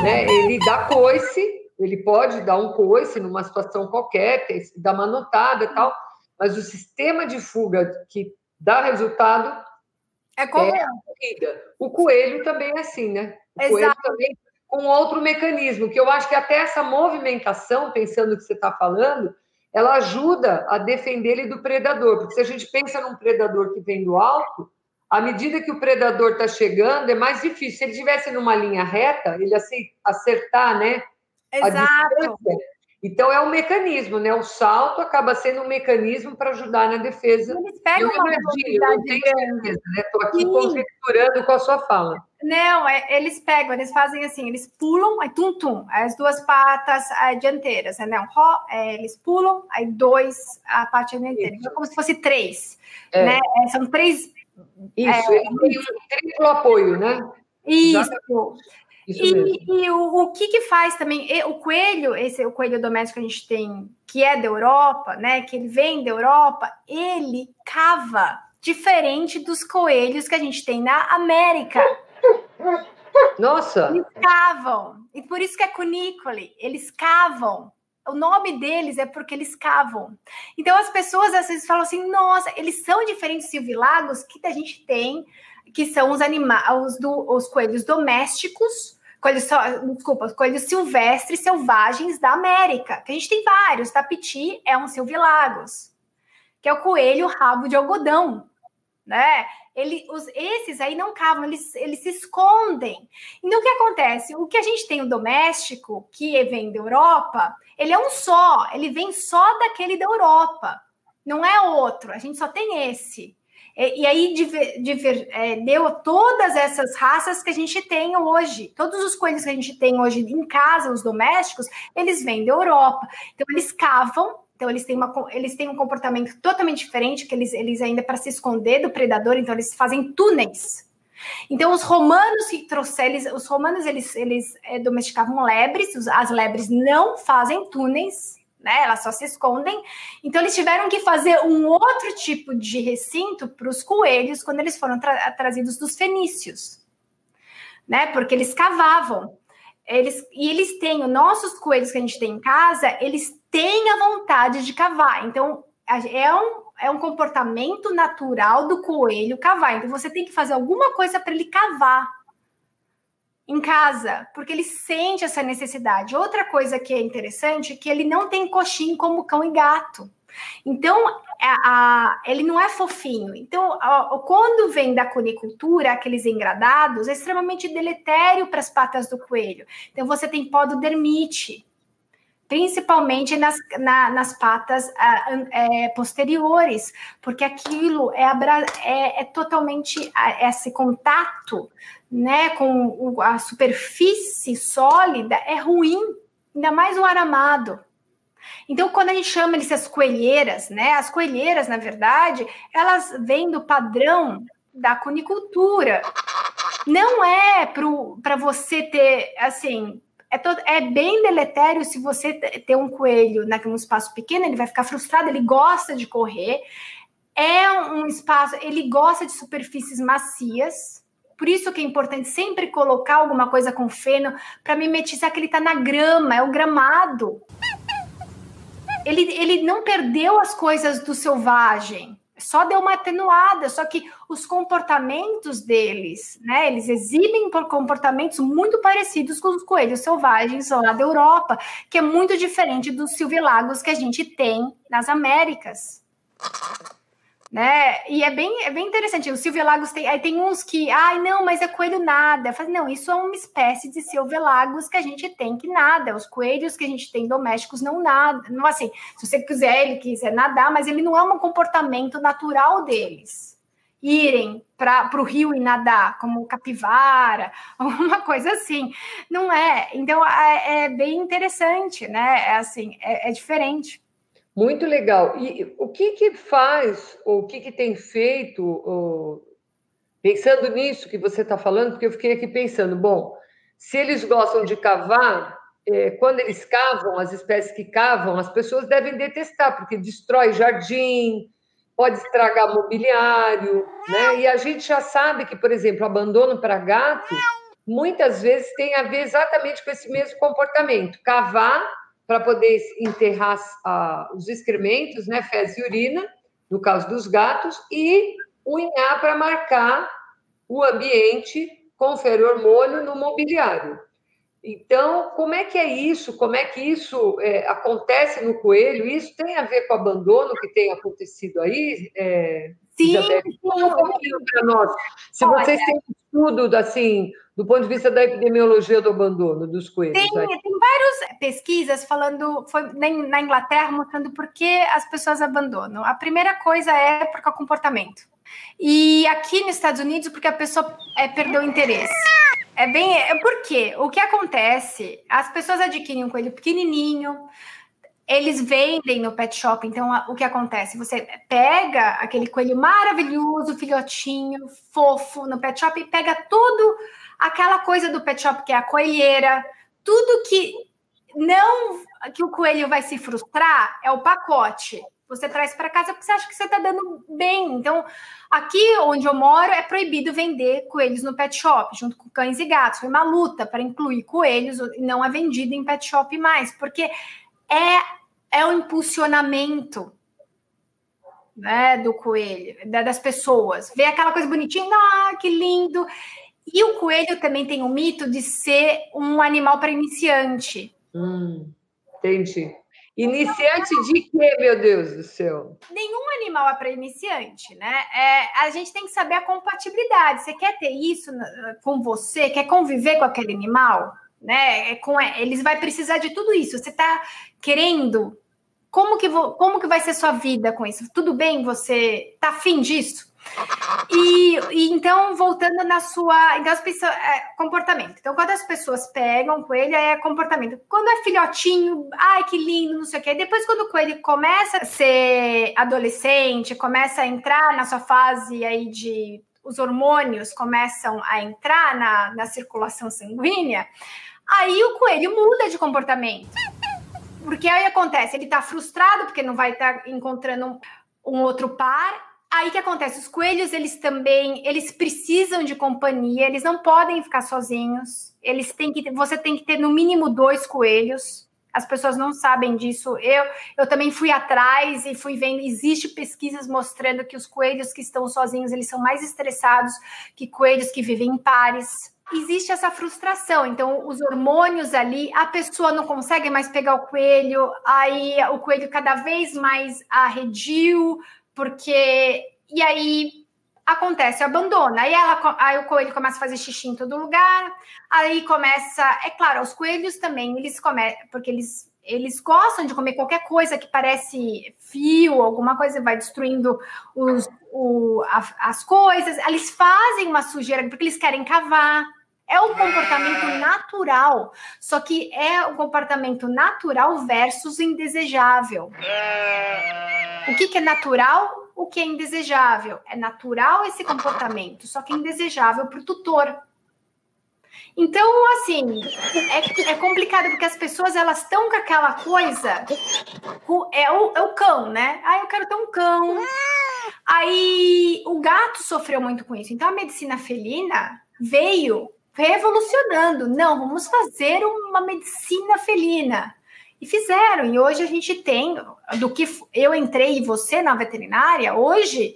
Né? Ele dá coice, ele pode dar um coice numa situação qualquer, dar uma notada e tal, mas o sistema de fuga que dá resultado é, como... é. O coelho também é assim, né? O Exato. coelho também com outro mecanismo, que eu acho que até essa movimentação, pensando o que você está falando, ela ajuda a defender ele do predador, porque se a gente pensa num predador que vem do alto, à medida que o predador está chegando, é mais difícil. Se ele estivesse numa linha reta, ele acertar, né? Exato. Então é um mecanismo, né? O salto acaba sendo um mecanismo para ajudar na defesa. Eles pegam eu uma imagino, eu tenho certeza, né? Estou aqui conjecturando com a sua fala. Não, é, eles pegam, eles fazem assim, eles pulam, aí tum tum, as duas patas aí, dianteiras, né? Não, ro, é, eles pulam, aí dois a parte dianteira, então, como se fosse três, é. né? É, são três. Isso, é, ele tem um triplo apoio, né? Isso. Exatamente. E, e o, o, que que faz também? O coelho, esse o coelho doméstico que a gente tem, que é da Europa, né? Que ele vem da Europa, ele cava diferente dos coelhos que a gente tem na América. Nossa! Eles cavam. E por isso que é cunícole. Eles cavam. O nome deles é porque eles cavam. Então as pessoas às vezes falam assim: nossa, eles são diferentes silvilagos que a gente tem, que são os animais, os, do, os coelhos domésticos coelhos, desculpa, coelhos silvestres selvagens da América, que a gente tem vários. Tapiti é um silvilagos, que é o coelho rabo de algodão, né? Ele, os, esses aí não cavam, eles, eles se escondem. Então, o que acontece? O que a gente tem o doméstico, que vem da Europa, ele é um só, ele vem só daquele da Europa, não é outro, a gente só tem esse. E, e aí diver, diver, é, deu todas essas raças que a gente tem hoje. Todos os coelhos que a gente tem hoje em casa, os domésticos, eles vêm da Europa. Então, eles cavam então, eles têm, uma, eles têm um comportamento totalmente diferente, que eles, eles ainda para se esconder do predador, então eles fazem túneis. Então, os romanos que trouxeram, eles, os romanos eles, eles é, domesticavam lebres, as lebres não fazem túneis, né? Elas só se escondem. Então, eles tiveram que fazer um outro tipo de recinto para os coelhos quando eles foram tra trazidos dos fenícios, né? Porque eles cavavam. Eles, e eles têm, os nossos coelhos que a gente tem em casa, eles têm a vontade de cavar. Então, é um, é um comportamento natural do coelho cavar. Então, você tem que fazer alguma coisa para ele cavar em casa, porque ele sente essa necessidade. Outra coisa que é interessante é que ele não tem coxinho como cão e gato. Então, a, a, ele não é fofinho. Então, a, quando vem da conicultura, aqueles engradados, é extremamente deletério para as patas do coelho. Então, você tem pododermite, principalmente nas, na, nas patas é, posteriores, porque aquilo é, é, é totalmente esse contato né, com a superfície sólida é ruim, ainda mais o aramado. Então, quando a gente chama eles as coelheiras, né? As coelheiras, na verdade, elas vêm do padrão da cunicultura. Não é para você ter, assim, é, todo, é bem deletério se você ter um coelho naquele espaço pequeno, ele vai ficar frustrado, ele gosta de correr. É um espaço, ele gosta de superfícies macias. Por isso que é importante sempre colocar alguma coisa com feno para mimetizar que ele está na grama, é o gramado. Ele, ele não perdeu as coisas do selvagem só deu uma atenuada, só que os comportamentos deles, né, eles exibem comportamentos muito parecidos com os coelhos selvagens lá da Europa, que é muito diferente dos silvilagos que a gente tem nas Américas né? E é bem, é bem interessante. O Silvio Lagos tem, aí tem uns que, ai, não, mas é coelho nada. Falo, não, isso é uma espécie de Silvio Lagos que a gente tem que nada. Os coelhos que a gente tem domésticos não nada. Não assim, se você quiser, ele quiser nadar, mas ele não é um comportamento natural deles. Irem para o rio e nadar, como capivara, [laughs] alguma coisa assim. Não é. Então é, é bem interessante, né? É assim, é, é diferente. Muito legal. E o que que faz, ou o que que tem feito, ou, pensando nisso que você está falando, porque eu fiquei aqui pensando, bom, se eles gostam de cavar, é, quando eles cavam, as espécies que cavam, as pessoas devem detestar, porque destrói jardim, pode estragar mobiliário, né? E a gente já sabe que, por exemplo, abandono para gato, muitas vezes tem a ver exatamente com esse mesmo comportamento, cavar para poder enterrar os excrementos, né, fezes e urina, no caso dos gatos, e unhar para marcar o ambiente com feromônio no mobiliário. Então, como é que é isso? Como é que isso é, acontece no coelho? Isso tem a ver com o abandono que tem acontecido aí? É, sim, sim. Um pouquinho para nós. Se Olha, vocês têm estudo assim do ponto de vista da epidemiologia do abandono dos coelhos? Tem, tem várias pesquisas falando, foi na Inglaterra, mostrando por que as pessoas abandonam. A primeira coisa é porque é o comportamento. E aqui nos Estados Unidos, porque a pessoa é, perdeu o interesse. É bem. É porque o que acontece? As pessoas adquirem um coelho pequenininho, eles vendem no pet shop. Então, o que acontece? Você pega aquele coelho maravilhoso, filhotinho, fofo no pet shop e pega tudo aquela coisa do pet shop que é a coelheira, tudo que não que o coelho vai se frustrar é o pacote. Você traz para casa porque você acha que você está dando bem. Então, aqui onde eu moro é proibido vender coelhos no pet shop, junto com cães e gatos. Foi uma luta para incluir coelhos e não é vendido em pet shop mais, porque é é o impulsionamento né, do coelho, das pessoas. Ver aquela coisa bonitinha, ah, que lindo. E o coelho também tem o mito de ser um animal para iniciante. Hum, entendi. Iniciante de quê, meu Deus do céu? Nenhum animal é para iniciante, né? É, a gente tem que saber a compatibilidade. Você quer ter isso com você? Quer conviver com aquele animal? Né? É com, eles vai precisar de tudo isso. Você está querendo? Como que, como que vai ser sua vida com isso? Tudo bem? Você tá afim disso? E, e, então, voltando na sua. Então, as pessoas, é, comportamento. Então, quando as pessoas pegam coelho, é comportamento. Quando é filhotinho, ai, que lindo, não sei o quê. Depois, quando o coelho começa a ser adolescente, começa a entrar na sua fase aí de. Os hormônios começam a entrar na, na circulação sanguínea, aí o coelho muda de comportamento. Porque aí acontece, ele tá frustrado porque não vai estar tá encontrando um, um outro par, Aí que acontece, os coelhos, eles também, eles precisam de companhia, eles não podem ficar sozinhos. Eles têm que, você tem que ter no mínimo dois coelhos. As pessoas não sabem disso. Eu, eu também fui atrás e fui vendo. Existe pesquisas mostrando que os coelhos que estão sozinhos eles são mais estressados que coelhos que vivem em pares. Existe essa frustração. Então, os hormônios ali, a pessoa não consegue mais pegar o coelho, aí o coelho cada vez mais arredio, porque. E aí acontece, abandona. Aí, ela, aí o coelho começa a fazer xixi em todo lugar. Aí começa. É claro, os coelhos também, eles começam. Porque eles, eles gostam de comer qualquer coisa que parece fio, alguma coisa, vai destruindo os, o, a, as coisas. Eles fazem uma sujeira porque eles querem cavar. É um comportamento natural, só que é um comportamento natural versus indesejável. O que, que é natural? O que é indesejável? É natural esse comportamento, só que é indesejável para o tutor. Então, assim, é, é, complicado porque as pessoas elas estão com aquela coisa. É o, é o cão, né? Ah, eu quero ter um cão. Aí o gato sofreu muito com isso. Então a medicina felina veio revolucionando. Não, vamos fazer uma medicina felina. E fizeram. E hoje a gente tem, do que eu entrei e você na veterinária, hoje,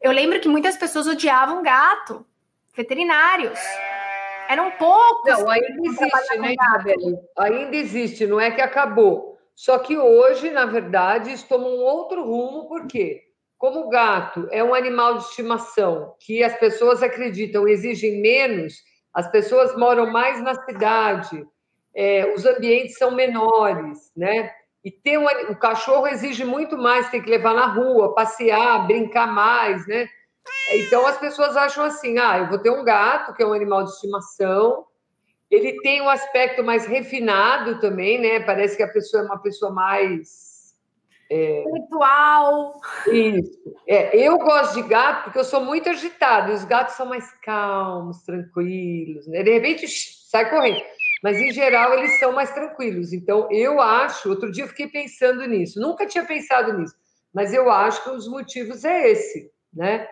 eu lembro que muitas pessoas odiavam gato, veterinários. Eram poucos. Não, ainda existe, né, Isabel? Ainda existe, não é que acabou. Só que hoje, na verdade, isso toma um outro rumo, por quê? Como o gato é um animal de estimação que as pessoas acreditam exigem menos, as pessoas moram mais na cidade, é, os ambientes são menores, né? E ter um, o cachorro exige muito mais, tem que levar na rua, passear, brincar mais, né? Então as pessoas acham assim: ah, eu vou ter um gato, que é um animal de estimação, ele tem um aspecto mais refinado também, né? Parece que a pessoa é uma pessoa mais é... Ritual. Isso. É, eu gosto de gato porque eu sou muito agitada. E os gatos são mais calmos, tranquilos. Né? De repente sai correndo. Mas em geral eles são mais tranquilos. Então eu acho. Outro dia eu fiquei pensando nisso. Nunca tinha pensado nisso. Mas eu acho que um motivos é esse, né?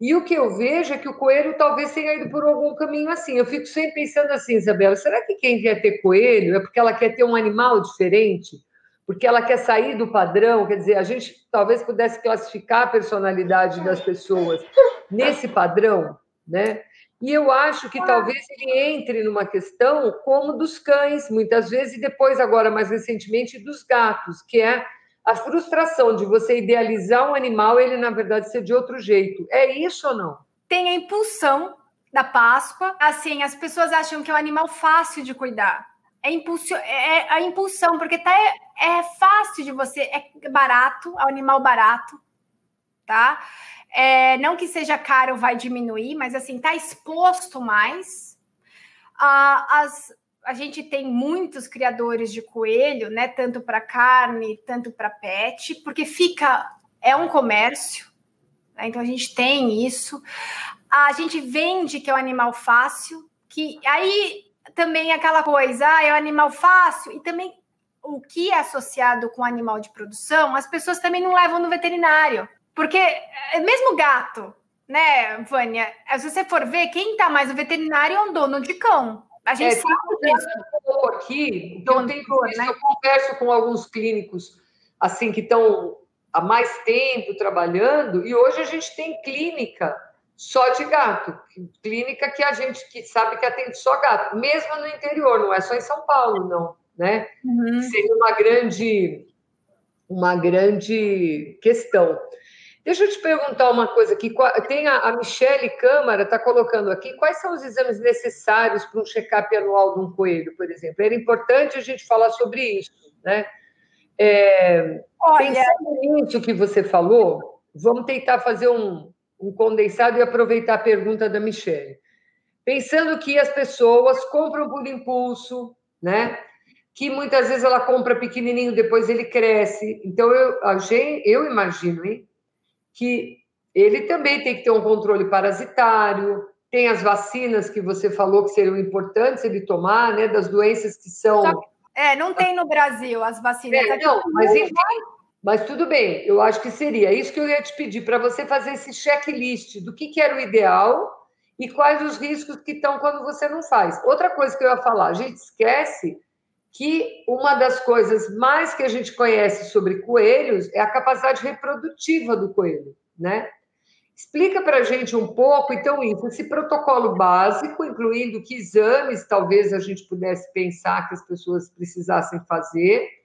E o que eu vejo é que o coelho talvez tenha ido por algum caminho assim. Eu fico sempre pensando assim, Isabela, será que quem quer ter coelho é porque ela quer ter um animal diferente? Porque ela quer sair do padrão, quer dizer, a gente talvez pudesse classificar a personalidade das pessoas nesse padrão, né? E eu acho que talvez ele entre numa questão como dos cães, muitas vezes, e depois, agora mais recentemente, dos gatos, que é a frustração de você idealizar um animal ele, na verdade, ser de outro jeito. É isso ou não? Tem a impulsão da Páscoa. Assim, as pessoas acham que é um animal fácil de cuidar. É, impulsio, é, é a impulsão, porque tá, é, é fácil de você, é barato, é um animal barato, tá? É, não que seja caro, vai diminuir, mas assim, tá exposto mais. Ah, as, a gente tem muitos criadores de coelho, né? Tanto para carne, tanto para pet, porque fica, é um comércio, né? então a gente tem isso. A gente vende que é um animal fácil, que aí também aquela coisa, ah, é um animal fácil, e também o que é associado com animal de produção, as pessoas também não levam no veterinário. Porque é, mesmo gato, né, Vânia? Se você for ver, quem está mais no veterinário é um dono de cão. A gente é, sabe. Eu aqui, dono eu, tenho, visto, né? eu converso com alguns clínicos assim que estão há mais tempo trabalhando, e hoje a gente tem clínica só de gato. Clínica que a gente que sabe que atende só gato, mesmo no interior, não é só em São Paulo, não. né? Uhum. Seria uma grande, uma grande questão. Deixa eu te perguntar uma coisa aqui. Tem a, a Michele Câmara está colocando aqui quais são os exames necessários para um check-up anual de um coelho, por exemplo. Era importante a gente falar sobre isso, né? É, Olha... Pensando nisso que você falou, vamos tentar fazer um, um condensado e aproveitar a pergunta da Michelle. Pensando que as pessoas compram por impulso, né? Que muitas vezes ela compra pequenininho, depois ele cresce. Então, eu, eu imagino hein, que ele também tem que ter um controle parasitário, tem as vacinas que você falou que seriam importantes ele tomar, né? Das doenças que são. É, não tem no Brasil as vacinas. É, não, mas enfim, mas tudo bem, eu acho que seria isso que eu ia te pedir, para você fazer esse checklist do que, que era o ideal e quais os riscos que estão quando você não faz. Outra coisa que eu ia falar, a gente esquece que uma das coisas mais que a gente conhece sobre coelhos é a capacidade reprodutiva do coelho, né? Explica para a gente um pouco, então, isso, esse protocolo básico, incluindo que exames talvez a gente pudesse pensar que as pessoas precisassem fazer,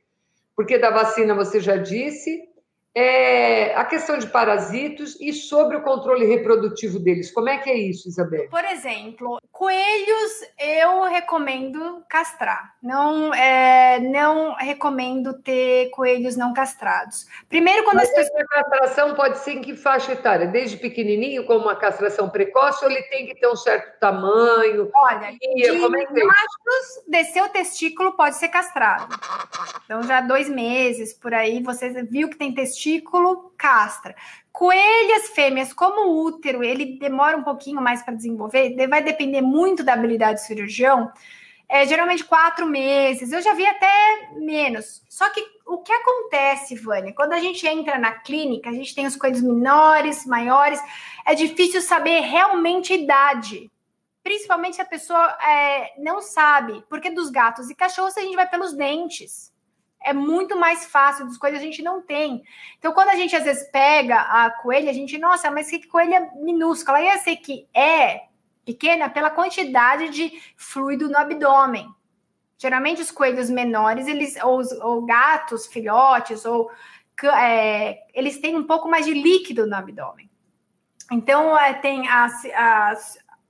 porque da vacina você já disse, é, a questão de parasitos e sobre o controle reprodutivo deles. Como é que é isso, Isabel? Por exemplo, coelhos eu recomendo castrar. Não, é, não recomendo ter coelhos não castrados. Primeiro, quando Mas as pessoas. A castração pode ser em que faixa etária? Desde pequenininho, como uma castração precoce, ou ele tem que ter um certo tamanho? Olha, de como é que é machos, descer o testículo pode ser castrado. Então, já dois meses por aí, você viu que tem testículo testículo, castra. Coelhas fêmeas, como o útero, ele demora um pouquinho mais para desenvolver, vai depender muito da habilidade do cirurgião. É, geralmente quatro meses, eu já vi até menos. Só que o que acontece, Vânia, quando a gente entra na clínica, a gente tem os coelhos menores, maiores, é difícil saber realmente a idade. Principalmente se a pessoa é, não sabe, porque dos gatos e cachorros a gente vai pelos dentes é muito mais fácil, dos coelhos a gente não tem. Então, quando a gente às vezes pega a coelha, a gente, nossa, mas que coelha minúscula. Aí eu sei que é pequena pela quantidade de fluido no abdômen. Geralmente os coelhos menores, eles, ou, ou gatos, filhotes, ou é, eles têm um pouco mais de líquido no abdômen. Então, é, tem a, a,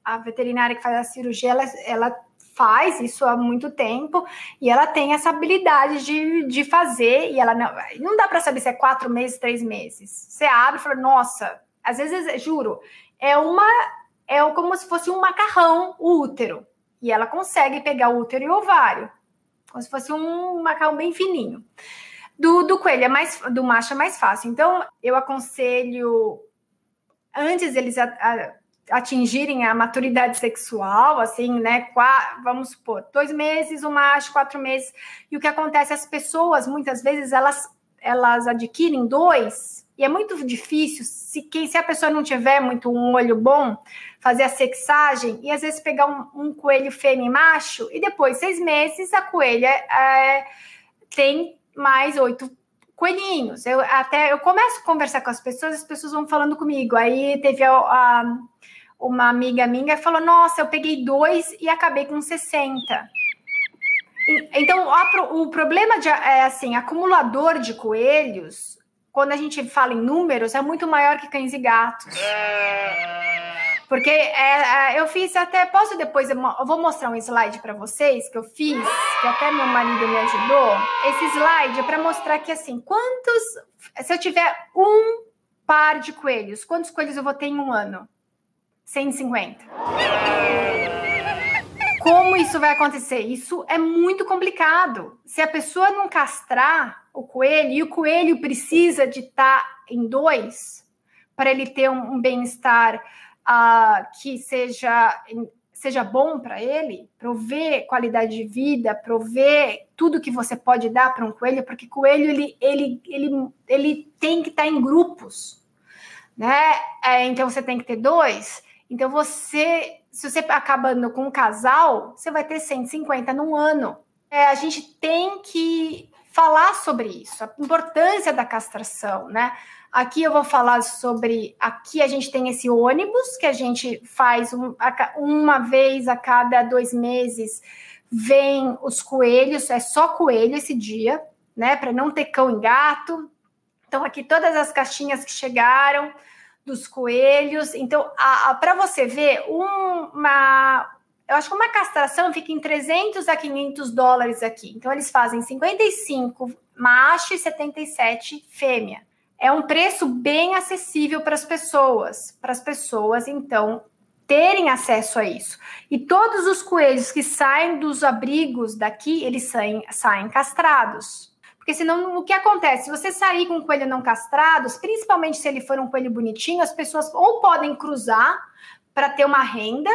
a veterinária que faz a cirurgia, ela, ela faz isso há muito tempo e ela tem essa habilidade de, de fazer e ela não, não dá para saber se é quatro meses, três meses. Você abre e fala, nossa, às vezes, juro, é uma é como se fosse um macarrão o útero e ela consegue pegar o útero e o ovário, como se fosse um macarrão bem fininho. Do, do coelho é mais do macho é mais fácil. Então eu aconselho antes eles a, a, atingirem a maturidade sexual, assim, né? Qua, vamos supor, dois meses, o macho, quatro meses. E o que acontece? As pessoas, muitas vezes, elas, elas adquirem dois, e é muito difícil, se, quem, se a pessoa não tiver muito um olho bom, fazer a sexagem e às vezes pegar um, um coelho fêmea e macho, e depois, seis meses, a coelha é, tem mais oito coelhinhos. Eu até eu começo a conversar com as pessoas, as pessoas vão falando comigo. Aí teve a, a uma amiga minha falou: Nossa, eu peguei dois e acabei com 60. Então, o problema de, é assim, acumulador de coelhos, quando a gente fala em números, é muito maior que cães e gatos. Porque é, é eu fiz até, posso depois, eu vou mostrar um slide para vocês que eu fiz, que até meu marido me ajudou. Esse slide é para mostrar que, assim, quantos, se eu tiver um par de coelhos, quantos coelhos eu vou ter em um ano? 150. Como isso vai acontecer? Isso é muito complicado. Se a pessoa não castrar o coelho e o coelho precisa de estar tá em dois para ele ter um, bem-estar uh, que seja seja bom para ele, prover qualidade de vida, prover tudo que você pode dar para um coelho, porque coelho ele, ele, ele, ele tem que estar tá em grupos, né? É, então você tem que ter dois. Então, você, se você acabando com um casal, você vai ter 150 num ano. É, a gente tem que falar sobre isso, a importância da castração, né? Aqui eu vou falar sobre. Aqui a gente tem esse ônibus que a gente faz um, uma vez a cada dois meses. Vem os coelhos, é só coelho esse dia, né? Para não ter cão e gato. Então, aqui todas as caixinhas que chegaram dos coelhos. Então, para você ver, uma, eu acho que uma castração fica em 300 a 500 dólares aqui. Então, eles fazem 55 macho e 77 fêmea. É um preço bem acessível para as pessoas, para as pessoas, então, terem acesso a isso. E todos os coelhos que saem dos abrigos daqui, eles saem, saem castrados. Porque senão o que acontece? Se você sair com um coelho não castrado, principalmente se ele for um coelho bonitinho, as pessoas ou podem cruzar para ter uma renda,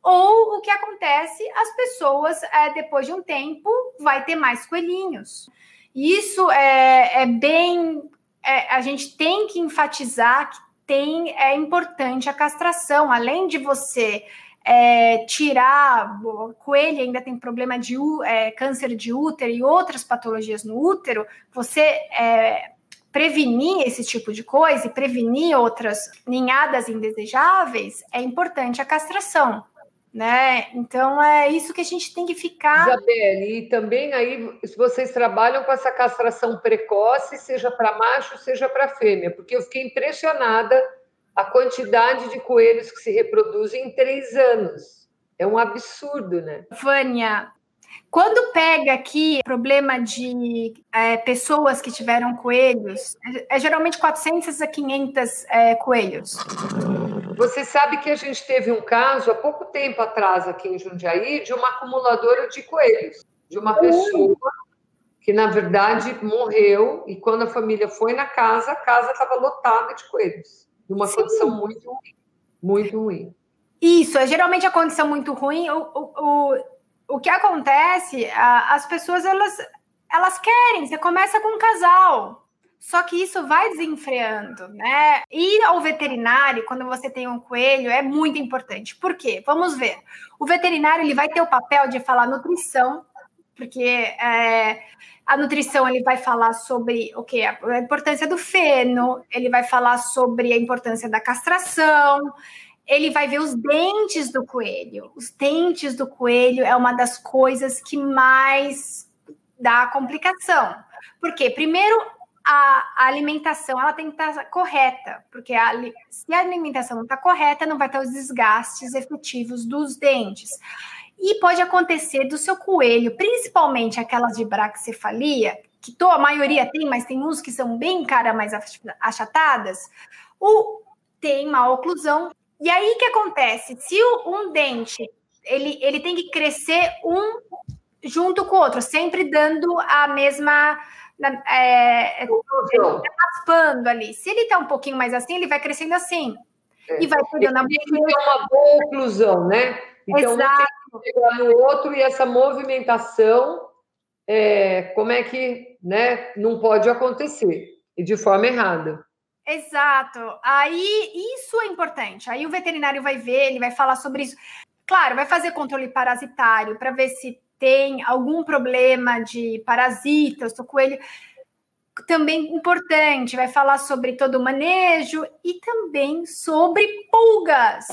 ou o que acontece, as pessoas, é, depois de um tempo, vai ter mais coelhinhos. Isso é, é bem. É, a gente tem que enfatizar que tem, é importante a castração, além de você é, tirar, coelho ainda tem problema de é, câncer de útero e outras patologias no útero, você é, prevenir esse tipo de coisa e prevenir outras ninhadas indesejáveis, é importante a castração. Né? Então é isso que a gente tem que ficar. Isabelle, e também aí vocês trabalham com essa castração precoce, seja para macho, seja para fêmea, porque eu fiquei impressionada a quantidade de coelhos que se reproduzem em três anos. É um absurdo, né? Vânia, quando pega aqui problema de é, pessoas que tiveram coelhos, é, é geralmente 400 a 500 é, coelhos. Você sabe que a gente teve um caso há pouco tempo atrás aqui em Jundiaí de uma acumuladora de coelhos, de uma pessoa que na verdade morreu e quando a família foi na casa, a casa estava lotada de coelhos numa Sim. condição muito ruim. Muito ruim. Isso, é geralmente a condição muito ruim. O, o, o, o que acontece, a, as pessoas elas, elas querem, você começa com um casal. Só que isso vai desenfreando, né? Ir ao veterinário quando você tem um coelho é muito importante. Por quê? Vamos ver. O veterinário ele vai ter o papel de falar nutrição, porque é, a nutrição ele vai falar sobre o que a importância do feno, ele vai falar sobre a importância da castração, ele vai ver os dentes do coelho. Os dentes do coelho é uma das coisas que mais dá complicação. Por quê? Primeiro, a, alimentação ela tem que estar correta, porque a, se a alimentação não está correta, não vai ter os desgastes efetivos dos dentes. E pode acontecer do seu coelho, principalmente aquelas de braxicefalia, que to, a maioria tem, mas tem uns que são bem cara mais achatadas, o, tem uma oclusão. E aí o que acontece? Se um dente ele, ele tem que crescer um junto com o outro, sempre dando a mesma. É, ele tá raspando ali. Se ele tá um pouquinho mais assim, ele vai crescendo assim. É. E vai pegando a ter uma boa oclusão, né? Então, Exato. Pegar no outro e essa movimentação, é, como é que né, não pode acontecer? E de forma errada. Exato. Aí isso é importante. Aí o veterinário vai ver, ele vai falar sobre isso. Claro, vai fazer controle parasitário para ver se tem algum problema de parasitas do coelho. Também importante, vai falar sobre todo o manejo e também sobre pulgas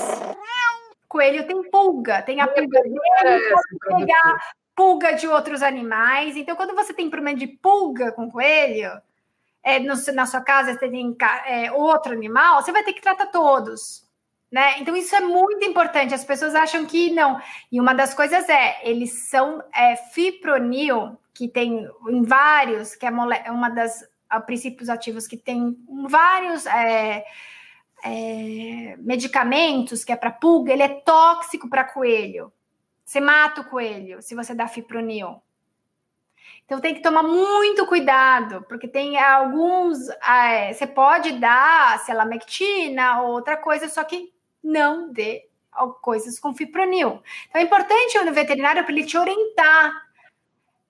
coelho tem pulga, tem a pulga dele, pode pegar pulga de outros animais. Então, quando você tem problema de pulga com coelho, é, no, na sua casa você tem é, outro animal, você vai ter que tratar todos. Né? Então, isso é muito importante. As pessoas acham que não. E uma das coisas é, eles são é, fipronil, que tem em vários, que é uma das princípios ativos que tem vários. É, é, medicamentos, que é para pulga, ele é tóxico para coelho. Você mata o coelho se você dá fipronil. Então tem que tomar muito cuidado, porque tem alguns. É, você pode dar selamectina ou outra coisa, só que não dê coisas com fipronil. Então é importante o veterinário para ele te orientar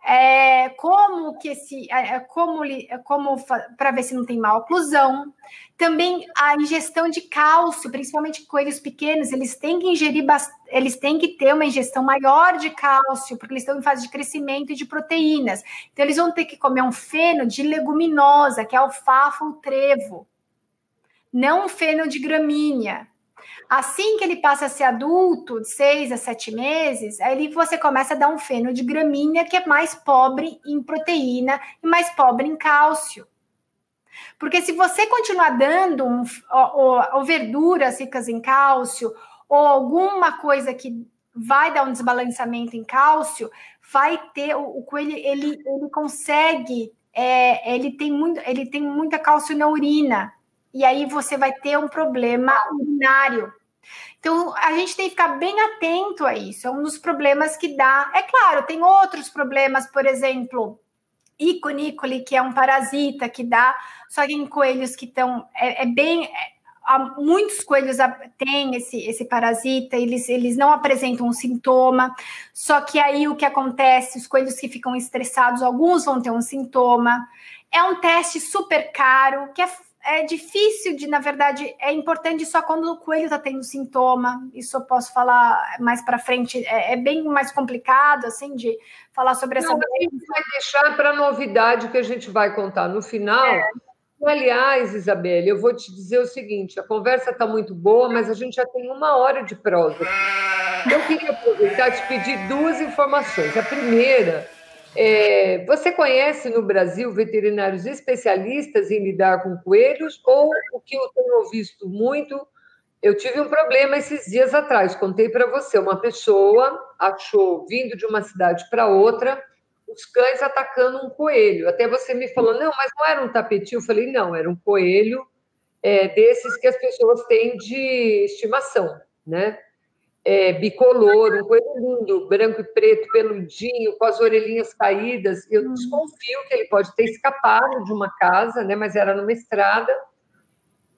é, como que esse, é, é como, como para ver se não tem mal oclusão. Também a ingestão de cálcio, principalmente coelhos pequenos, eles têm que ingerir, eles têm que ter uma ingestão maior de cálcio, porque eles estão em fase de crescimento e de proteínas. Então, eles vão ter que comer um feno de leguminosa, que é alfafa ou trevo, não um feno de gramínea. Assim que ele passa a ser adulto, de seis a sete meses, aí você começa a dar um feno de gramínea que é mais pobre em proteína e mais pobre em cálcio. Porque se você continuar dando um, ou, ou verduras ricas em cálcio, ou alguma coisa que vai dar um desbalanceamento em cálcio, vai ter o, o coelho ele, ele consegue é, ele tem muito ele tem muita cálcio na urina e aí você vai ter um problema urinário. Então, a gente tem que ficar bem atento a isso. É um dos problemas que dá. É claro, tem outros problemas, por exemplo, iconícole, que é um parasita que dá, só que em coelhos que estão. É, é, bem. É, muitos coelhos têm esse, esse parasita, eles, eles não apresentam um sintoma, só que aí o que acontece, os coelhos que ficam estressados, alguns vão ter um sintoma. É um teste super caro, que é é difícil de, na verdade, é importante só quando o coelho está tendo sintoma. Isso eu posso falar mais para frente. É, é, bem mais complicado, assim, de falar sobre essa. Não, a gente vai deixar para a novidade que a gente vai contar no final. É. Aliás, Isabelle, eu vou te dizer o seguinte: a conversa está muito boa, mas a gente já tem uma hora de prosa. Eu queria aproveitar e te pedir duas informações. A primeira é, você conhece no Brasil veterinários especialistas em lidar com coelhos? Ou o que eu tenho visto muito? Eu tive um problema esses dias atrás, contei para você. Uma pessoa achou, vindo de uma cidade para outra, os cães atacando um coelho. Até você me falou, não, mas não era um tapetinho. Eu falei, não, era um coelho é, desses que as pessoas têm de estimação, né? É, bicolor, um coelho lindo, branco e preto, peludinho, com as orelhinhas caídas. Eu hum. desconfio que ele pode ter escapado de uma casa, né, mas era numa estrada.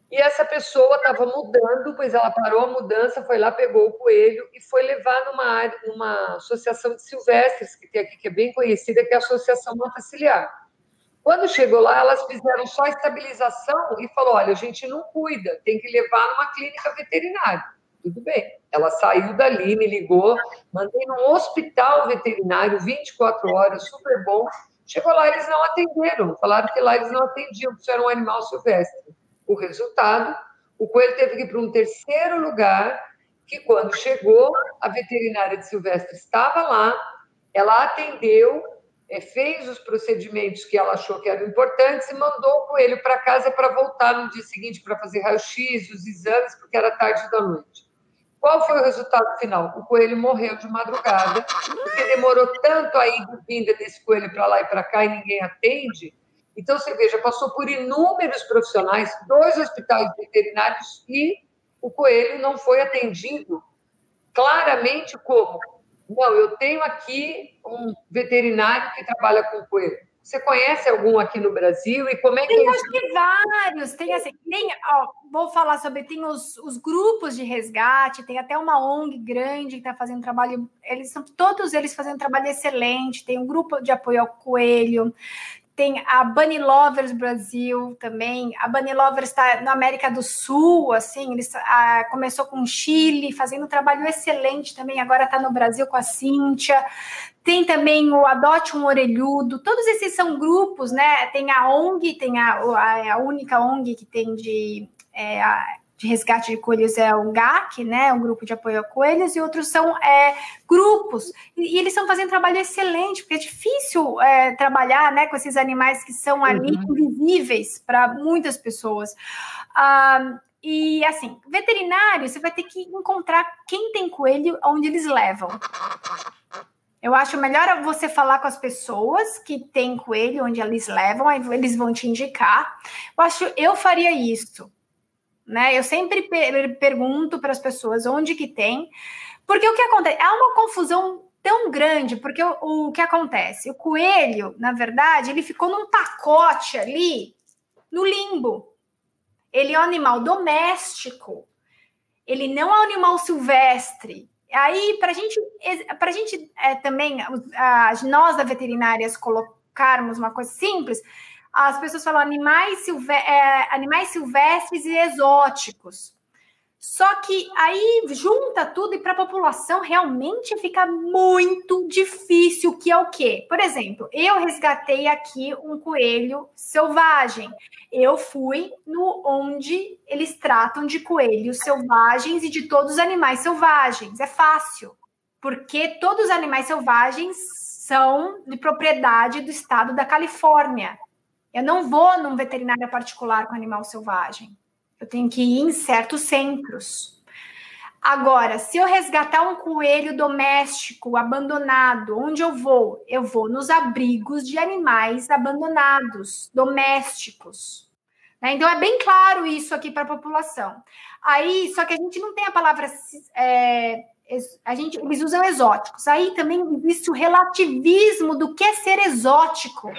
E essa pessoa estava mudando, pois ela parou a mudança, foi lá, pegou o coelho e foi levar numa área, numa associação de silvestres que tem aqui, que é bem conhecida, que é a Associação Mata Ciliar. Quando chegou lá, elas fizeram só estabilização e falou: olha, a gente não cuida, tem que levar numa clínica veterinária. Tudo bem. Ela saiu dali, me ligou, mandei num hospital veterinário 24 horas, super bom. Chegou lá, eles não atenderam. Falaram que lá eles não atendiam, porque isso era um animal silvestre. O resultado, o coelho teve que ir para um terceiro lugar, que quando chegou, a veterinária de silvestre estava lá, ela atendeu, eh, fez os procedimentos que ela achou que eram importantes e mandou o coelho para casa para voltar no dia seguinte para fazer raio-x, os exames, porque era tarde da noite. Qual foi o resultado final? O coelho morreu de madrugada, porque demorou tanto a ida vinda desse coelho para lá e para cá e ninguém atende. Então, você veja, passou por inúmeros profissionais, dois hospitais veterinários e o coelho não foi atendido claramente como? Não, eu tenho aqui um veterinário que trabalha com coelho. Você conhece algum aqui no Brasil e como é que tem, é acho que vários. Tem assim, tem, ó, vou falar sobre tem os, os, grupos de resgate, tem até uma ONG grande que está fazendo trabalho. Eles são todos eles fazendo trabalho excelente. Tem um grupo de apoio ao coelho, tem a Bunny Lovers Brasil também. A Bunny Lovers está na América do Sul, assim, eles a, começou com Chile, fazendo um trabalho excelente também. Agora está no Brasil com a Cíntia. Tem também o Adote um Orelhudo. Todos esses são grupos, né? Tem a ONG, tem a, a, a única ONG que tem de é, a, de resgate de coelhos é o GAC, né, o grupo de apoio a coelhos, e outros são é, grupos, e, e, eles estão fazendo trabalho excelente, porque é difícil é, trabalhar né, com esses animais que são ali uhum. invisíveis para muitas pessoas. Ah, e assim, veterinário, você vai ter que encontrar quem tem coelho onde eles levam. Eu acho melhor você falar com as pessoas que têm coelho, onde eles levam, aí eles vão te indicar. Eu acho, eu faria isso né? Eu sempre per pergunto para as pessoas onde que tem, porque o que acontece? Há uma confusão tão grande, porque o, o que acontece? O coelho, na verdade, ele ficou num pacote ali, no limbo. Ele é um animal doméstico, ele não é um animal silvestre. Aí, para gente, a gente é, também, a, nós da veterinárias colocarmos uma coisa simples, as pessoas falam animais, silve é, animais silvestres e exóticos. Só que aí junta tudo e para a população realmente fica muito difícil, que é o quê? Por exemplo, eu resgatei aqui um coelho selvagem. Eu fui no onde eles tratam de coelhos selvagens e de todos os animais selvagens. É fácil, porque todos os animais selvagens são de propriedade do estado da Califórnia. Eu não vou num veterinário particular com animal selvagem. Eu tenho que ir em certos centros. Agora, se eu resgatar um coelho doméstico abandonado, onde eu vou? Eu vou nos abrigos de animais abandonados, domésticos. Né? Então, é bem claro isso aqui para a população. Aí, só que a gente não tem a palavra. É, a gente, eles usam exóticos. Aí também existe o relativismo do que é ser exótico.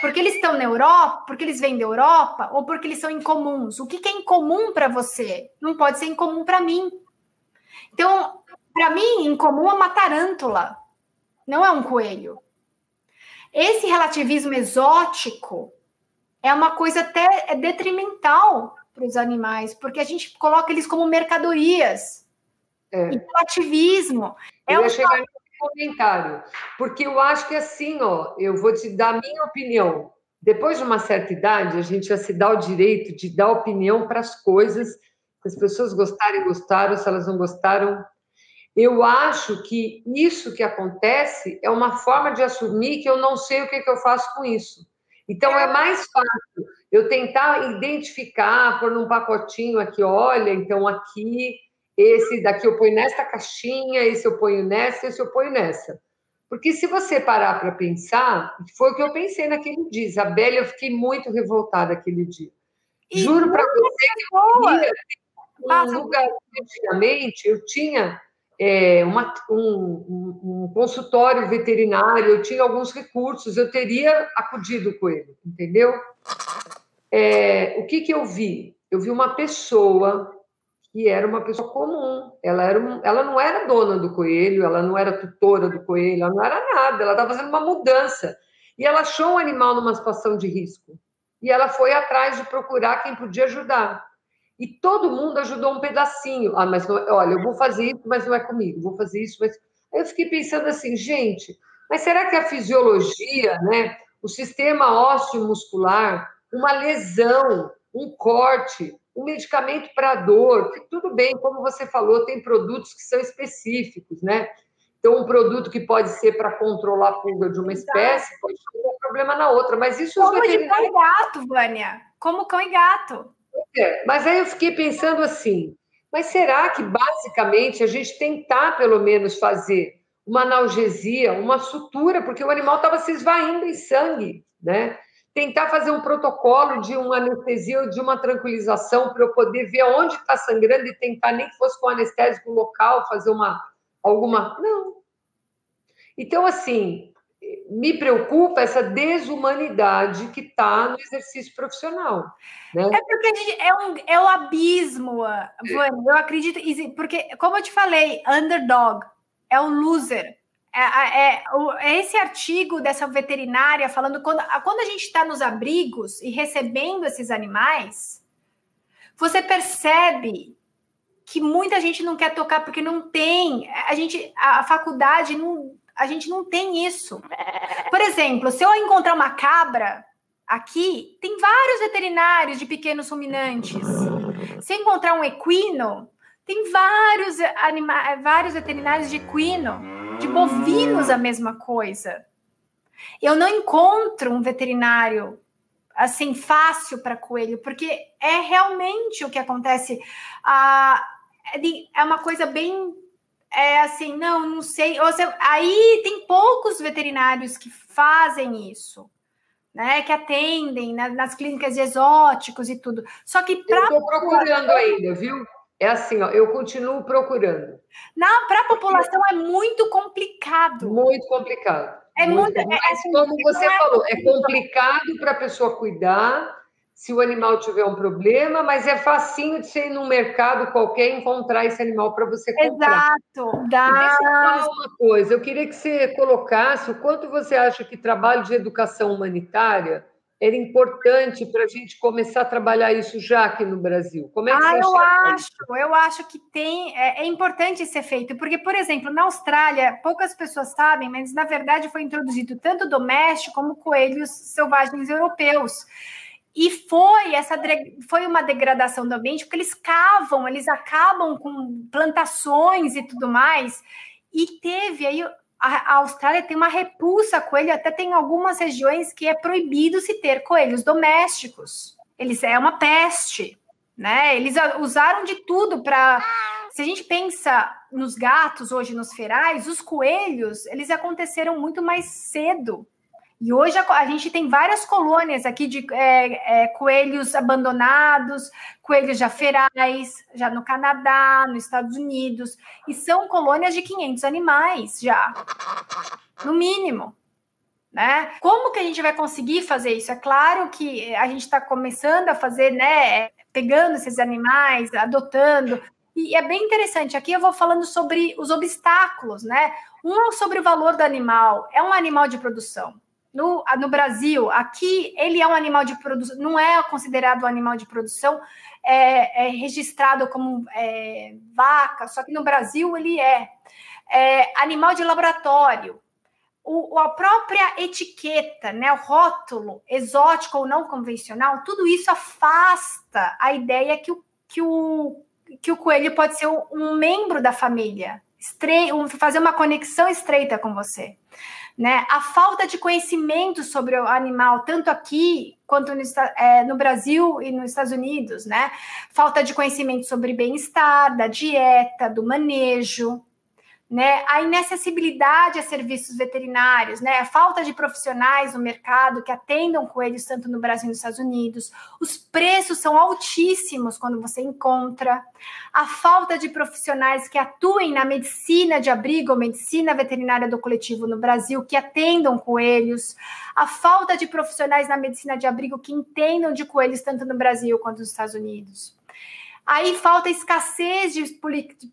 Porque eles estão na Europa, porque eles vêm da Europa, ou porque eles são incomuns? O que, que é incomum para você? Não pode ser incomum para mim. Então, para mim, incomum é uma tarântula, não é um coelho. Esse relativismo exótico é uma coisa até é detrimental para os animais, porque a gente coloca eles como mercadorias. É. relativismo. É um chegar comentário, porque eu acho que assim, ó, eu vou te dar a minha opinião. Depois de uma certa idade, a gente já se dá o direito de dar opinião para as coisas. Se as pessoas gostarem, gostaram, se elas não gostaram. Eu acho que isso que acontece é uma forma de assumir que eu não sei o que, que eu faço com isso. Então é mais fácil eu tentar identificar, pôr num pacotinho aqui, olha, então aqui esse daqui eu ponho nesta caixinha, esse eu ponho nessa, esse eu ponho nessa. Porque se você parar para pensar, foi o que eu pensei naquele dia. Isabelle, eu fiquei muito revoltada aquele dia. E Juro para você que eu um lugar antigamente, eu tinha é, uma, um, um, consultório veterinário, eu tinha alguns recursos, eu teria acudido com ele, entendeu? É, o que, que eu vi? Eu vi uma pessoa que era uma pessoa comum. Ela, era um, ela não era dona do coelho, ela não era tutora do coelho, ela não era nada, ela estava fazendo uma mudança. E ela achou o animal numa situação de risco. E ela foi atrás de procurar quem podia ajudar. E todo mundo ajudou um pedacinho. Ah, mas não, é, olha, eu vou fazer isso, mas não é comigo. Vou fazer isso, mas. Aí eu fiquei pensando assim, gente, mas será que a fisiologia, né, o sistema ósseo muscular, uma lesão, um corte, um medicamento para dor, que tudo bem, como você falou, tem produtos que são específicos, né? Então, um produto que pode ser para controlar a pulga de uma espécie, pode ter um problema na outra, mas isso... Como de cão e gato, Vânia, como cão e gato. É, mas aí eu fiquei pensando assim, mas será que, basicamente, a gente tentar, pelo menos, fazer uma analgesia, uma sutura, porque o animal estava se esvaindo em sangue, né? Tentar fazer um protocolo de uma anestesia ou de uma tranquilização para eu poder ver onde está sangrando e tentar, nem que fosse com anestésico local, fazer uma alguma. Não. Então, assim, me preocupa essa desumanidade que está no exercício profissional. Né? É porque gente, é, um, é um abismo. Eu acredito, porque, como eu te falei, underdog é o loser. É, é, é, esse artigo dessa veterinária falando quando, quando a gente está nos abrigos e recebendo esses animais, você percebe que muita gente não quer tocar porque não tem. A gente, a, a faculdade não, a gente não tem isso. Por exemplo, se eu encontrar uma cabra aqui, tem vários veterinários de pequenos ruminantes. Se encontrar um equino, tem vários animais, vários veterinários de equino de bovinos a mesma coisa. Eu não encontro um veterinário assim fácil para coelho, porque é realmente o que acontece. Ah, é uma coisa bem é assim, não, não sei. Seja, aí tem poucos veterinários que fazem isso, né? Que atendem nas clínicas de exóticos e tudo. Só que para estou procurando ainda, viu? É assim, ó, eu continuo procurando. Para a população é muito complicado. Muito complicado. É muito. muito é, mas, é, como você é falou, é complicado para a pessoa cuidar, se o animal tiver um problema, mas é facinho de você ir num mercado qualquer encontrar esse animal para você comprar. Exato. Dá... Deixa eu falar uma coisa, eu queria que você colocasse o quanto você acha que trabalho de educação humanitária era importante para a gente começar a trabalhar isso já aqui no Brasil. Como é que ah, você eu acho, isso? eu acho que tem, é, é, importante ser feito, porque, por exemplo, na Austrália, poucas pessoas sabem, mas na verdade foi introduzido tanto doméstico como coelhos selvagens europeus. E foi essa foi uma degradação do ambiente, porque eles cavam, eles acabam com plantações e tudo mais. E teve aí a, Austrália tem uma repulsa a coelho, até tem algumas regiões que é proibido se ter coelhos domésticos. Eles é uma peste, né? Eles usaram de tudo para. Se a gente pensa nos gatos hoje nos ferais, os coelhos eles aconteceram muito mais cedo e hoje a, a, gente tem várias colônias aqui de é, é, coelhos abandonados, coelhos já ferais, já no Canadá, nos Estados Unidos, e são colônias de 500 animais já, no mínimo. Né? Como que a gente vai conseguir fazer isso? É claro que a gente está começando a fazer, né? Pegando esses animais, adotando, e é bem interessante. Aqui eu vou falando sobre os obstáculos, né? Um é sobre o valor do animal, é um animal de produção. No, no Brasil, aqui ele é um animal de produção, não é considerado um animal de produção, é, é registrado como é, vaca, só que no Brasil ele é. é animal de laboratório. O, a própria etiqueta, né, o rótulo exótico ou não convencional, tudo isso afasta a ideia que o, que o, que o coelho pode ser um, membro da família, estre, fazer uma conexão estreita com você né? A falta de conhecimento sobre o animal, tanto aqui quanto no, é, no, Brasil e nos Estados Unidos, né? Falta de conhecimento sobre bem-estar, da dieta, do manejo, né? A inacessibilidade a serviços veterinários, né? A falta de profissionais no mercado que atendam coelhos tanto no Brasil e nos Estados Unidos. Os preços são altíssimos quando você encontra. A falta de profissionais que atuem na medicina de abrigo ou medicina veterinária do coletivo no Brasil que atendam coelhos. A falta de profissionais na medicina de abrigo que entendam de coelhos tanto no Brasil quanto nos Estados Unidos. Aí falta escassez de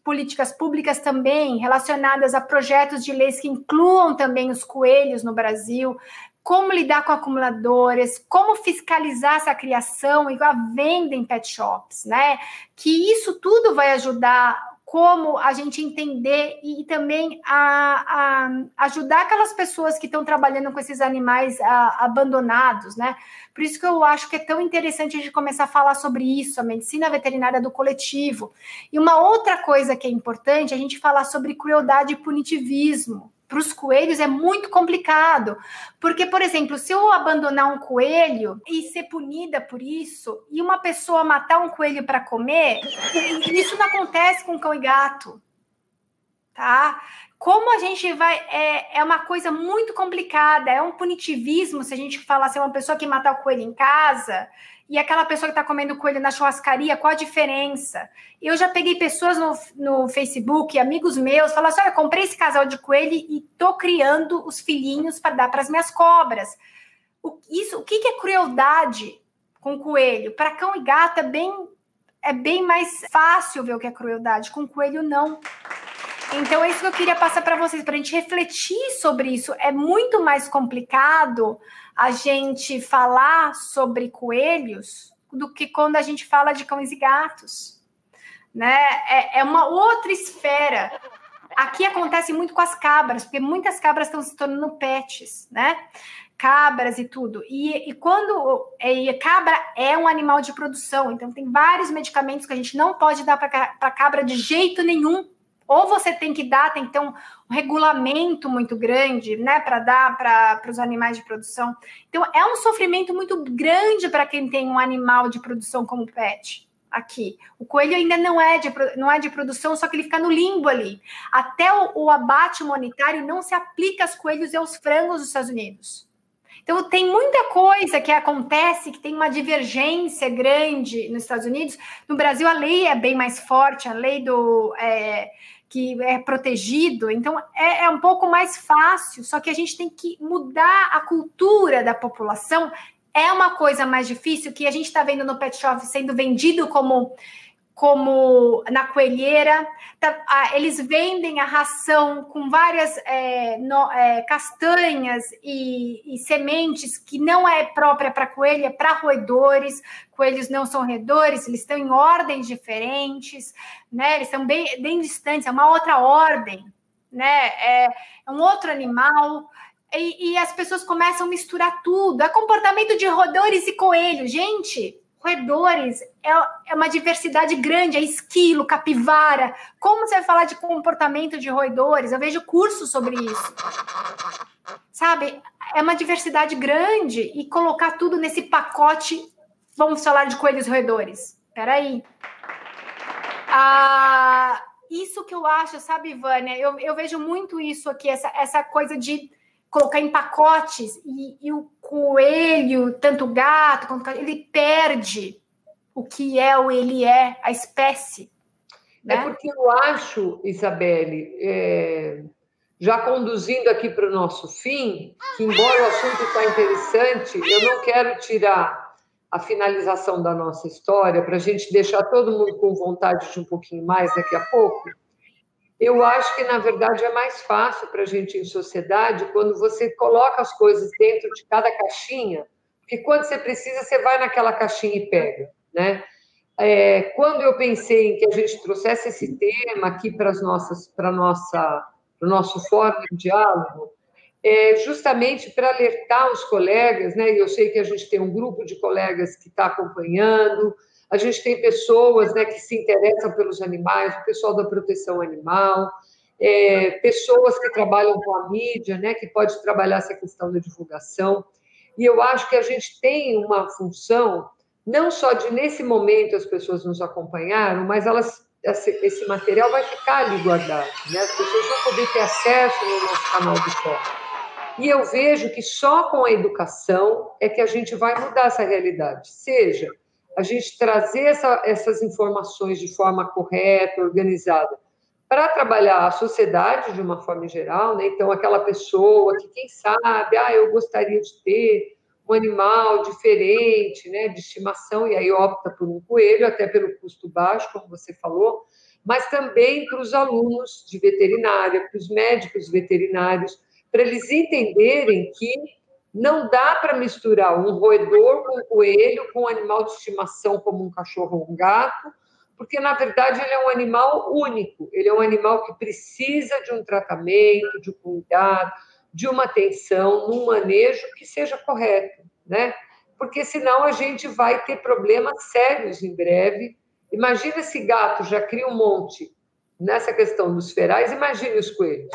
políticas públicas também relacionadas a projetos de leis que incluam também os coelhos no Brasil, como lidar com acumuladores, como fiscalizar essa criação e a venda em pet shops, né? Que isso tudo vai ajudar como a gente entender e, também a, a, ajudar aquelas pessoas que estão trabalhando com esses animais a, abandonados, né? Por isso que eu acho que é tão interessante a gente começar a falar sobre isso, a medicina veterinária do coletivo. E uma outra coisa que é importante é a gente falar sobre crueldade e punitivismo para os coelhos é muito complicado. Porque, por exemplo, se eu abandonar um coelho e ser punida por isso, e uma pessoa matar um coelho para comer, isso não acontece com cão e gato. Tá? Como a gente vai. É, é uma coisa muito complicada, é um punitivismo se a gente falar assim, uma pessoa que matar o coelho em casa e aquela pessoa que está comendo coelho na churrascaria, qual a diferença? Eu já peguei pessoas no, no Facebook, amigos meus, falaram assim: olha, comprei esse casal de coelho e tô criando os filhinhos para dar para as minhas cobras. O, isso, o que, que é crueldade com coelho? Para cão e gato é bem, é bem mais fácil ver o que é crueldade, com coelho não. Então, é isso que eu queria passar para vocês, para a gente refletir sobre isso. É muito mais complicado a gente falar sobre coelhos do que quando a gente fala de cães e gatos. Né? É, é uma outra esfera. Aqui acontece muito com as cabras, porque muitas cabras estão se tornando pets, né? Cabras e tudo. E, e quando. E cabra é um animal de produção, então tem vários medicamentos que a gente não pode dar para cabra de jeito nenhum ou você tem que dar, tem que ter um, um regulamento muito grande, né, para dar para os animais de produção. Então, é um sofrimento muito grande para quem tem um animal de produção como pet. Aqui, o coelho ainda não é de, não é de produção, só que ele fica no limbo ali. Até o, o abate monetário não se aplica aos coelhos e aos frangos dos Estados Unidos. Então, tem muita coisa que acontece que tem uma divergência grande nos Estados Unidos. No Brasil, a lei é bem mais forte, a lei do. É, que é protegido, então é, é, um pouco mais fácil, só que a gente tem que mudar a cultura da população. É uma coisa mais difícil que a gente está vendo no pet shop sendo vendido como como na coelheira, tá, eles vendem a ração com várias é, no, é, castanhas e, e, sementes que não é própria para coelho, é para roedores. Coelhos não são roedores, eles estão em ordens diferentes, né? Eles são bem, bem distantes, é uma outra ordem, né? É, é um outro animal. E, e as pessoas começam a misturar tudo. É comportamento de roedores e coelhos, gente roedores é, é uma diversidade grande, é esquilo, capivara. Como você vai falar de comportamento de roedores? Eu vejo cursos sobre isso. Sabe? É uma diversidade grande e colocar tudo nesse pacote. Vamos falar de coelhos roedores. Peraí. Ah, isso que eu acho, sabe, Vânia? Eu, eu vejo muito isso aqui, essa, essa coisa de colocar em pacotes e, e o coelho, tanto o gato quanto o ele perde o que é ou ele é, a espécie. É né? É porque eu acho, Isabelle, é, já conduzindo aqui para o nosso fim, que embora o assunto está interessante, eu não quero tirar a finalização da nossa história para a gente deixar todo mundo com vontade de um pouquinho mais daqui a pouco. Eu acho que, na verdade, é mais fácil para a gente em sociedade quando você coloca as coisas dentro de cada caixinha, porque quando você precisa, você vai naquela caixinha e pega, né? É, quando eu pensei em que a gente trouxesse esse tema aqui para as nossas, para nossa, para o nosso fórum de diálogo, é justamente para alertar os colegas, né? Eu sei que a gente tem um grupo de colegas que está acompanhando, a gente tem pessoas né, que se interessam pelos animais, o pessoal da proteção animal, é, pessoas que trabalham com a mídia, né, que pode trabalhar essa questão da divulgação. E eu acho que a gente tem uma função, não só de, nesse momento, as pessoas nos acompanharam, mas elas esse material vai ficar ali guardado, né? As pessoas vão poder ter acesso no nosso canal de fórum. E eu vejo que só com a educação é que a gente vai mudar essa realidade, seja a gente trazer essa, essas informações de forma correta, organizada, para trabalhar a sociedade de uma forma geral, né? Então, aquela pessoa que, quem sabe, ah, eu gostaria de ter um animal diferente, né, de estimação, e aí opta por um coelho, até pelo custo baixo, como você falou, mas também para os alunos de veterinária, para os médicos veterinários, para eles entenderem que não dá para misturar um roedor com um coelho, com um animal de estimação como um cachorro ou um gato, porque na verdade ele é um animal único, ele é um animal que precisa de um tratamento, de um cuidado, de uma atenção, num manejo que seja correto, né? Porque senão a gente vai ter problemas sérios em breve. Imagina esse gato já cria um monte nessa questão dos ferais, imagine os coelhos.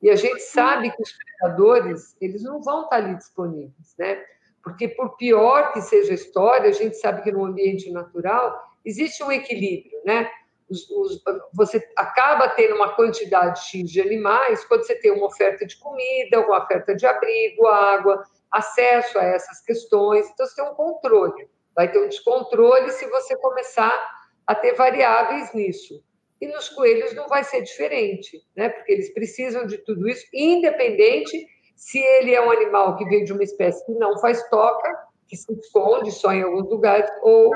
E a gente sabe que os predadores, eles não vão estar ali disponíveis, né? Porque por pior que seja a história, a gente sabe que no ambiente natural existe um equilíbrio, né? Os, os, você acaba tendo uma quantidade X de animais quando você tem uma oferta de comida, uma oferta de abrigo, água, acesso a essas questões. Então, você tem um controle. Vai ter um descontrole se você começar a ter variáveis nisso. E nos coelhos não vai ser diferente, né? Porque eles precisam de tudo isso, independente se ele é um animal que veio de uma espécie que não faz toca, que se esconde só em alguns lugares, ou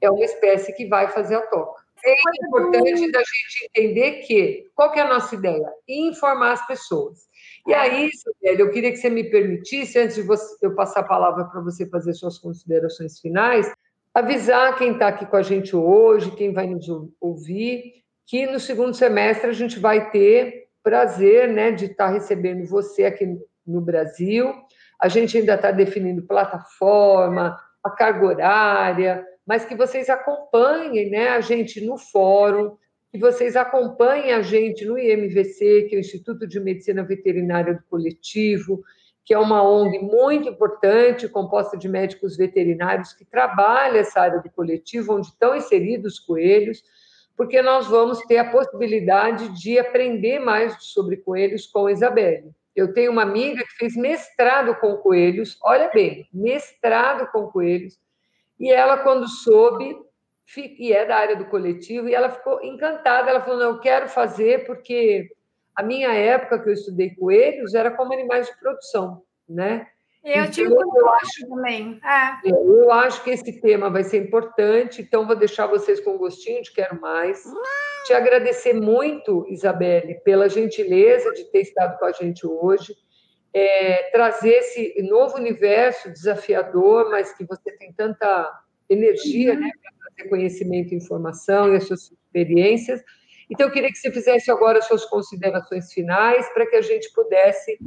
é uma espécie que vai fazer a toca. É importante da gente entender que, qual que é a nossa ideia? Informar as pessoas. E aí, Isabel, eu queria que você me permitisse, antes de você, eu passar a palavra para você fazer suas considerações finais, avisar quem está aqui com a gente hoje, quem vai nos ouvir, que no segundo semestre a gente vai ter prazer né, de estar recebendo você aqui no Brasil. A gente ainda está definindo plataforma, a carga horária, mas que vocês acompanhem né, a gente no fórum, que vocês acompanhem a gente no IMVC, que é o Instituto de Medicina Veterinária do Coletivo, que é uma ONG muito importante, composta de médicos veterinários que trabalha essa área do coletivo, onde estão inseridos os coelhos porque nós vamos ter a possibilidade de aprender mais sobre coelhos com a Isabelle. Eu tenho uma amiga que fez mestrado com coelhos, olha bem, mestrado com coelhos, e ela, quando soube, e é da área do coletivo, e ela ficou encantada. Ela falou: Não, eu quero fazer, porque a minha época que eu estudei coelhos era como animais de produção, né? Eu então, tive eu acho também. É. é. Eu acho que esse tema vai ser importante, então vou deixar vocês com gostinho de quero mais. Te agradecer muito, Isabelle, pela gentileza de ter estado com a gente hoje, é, trazer esse novo universo desafiador, mas que você tem tanta energia, uhum. né, para trazer conhecimento e informação e as suas experiências. Então, eu queria que você fizesse agora as suas considerações finais para que a gente pudesse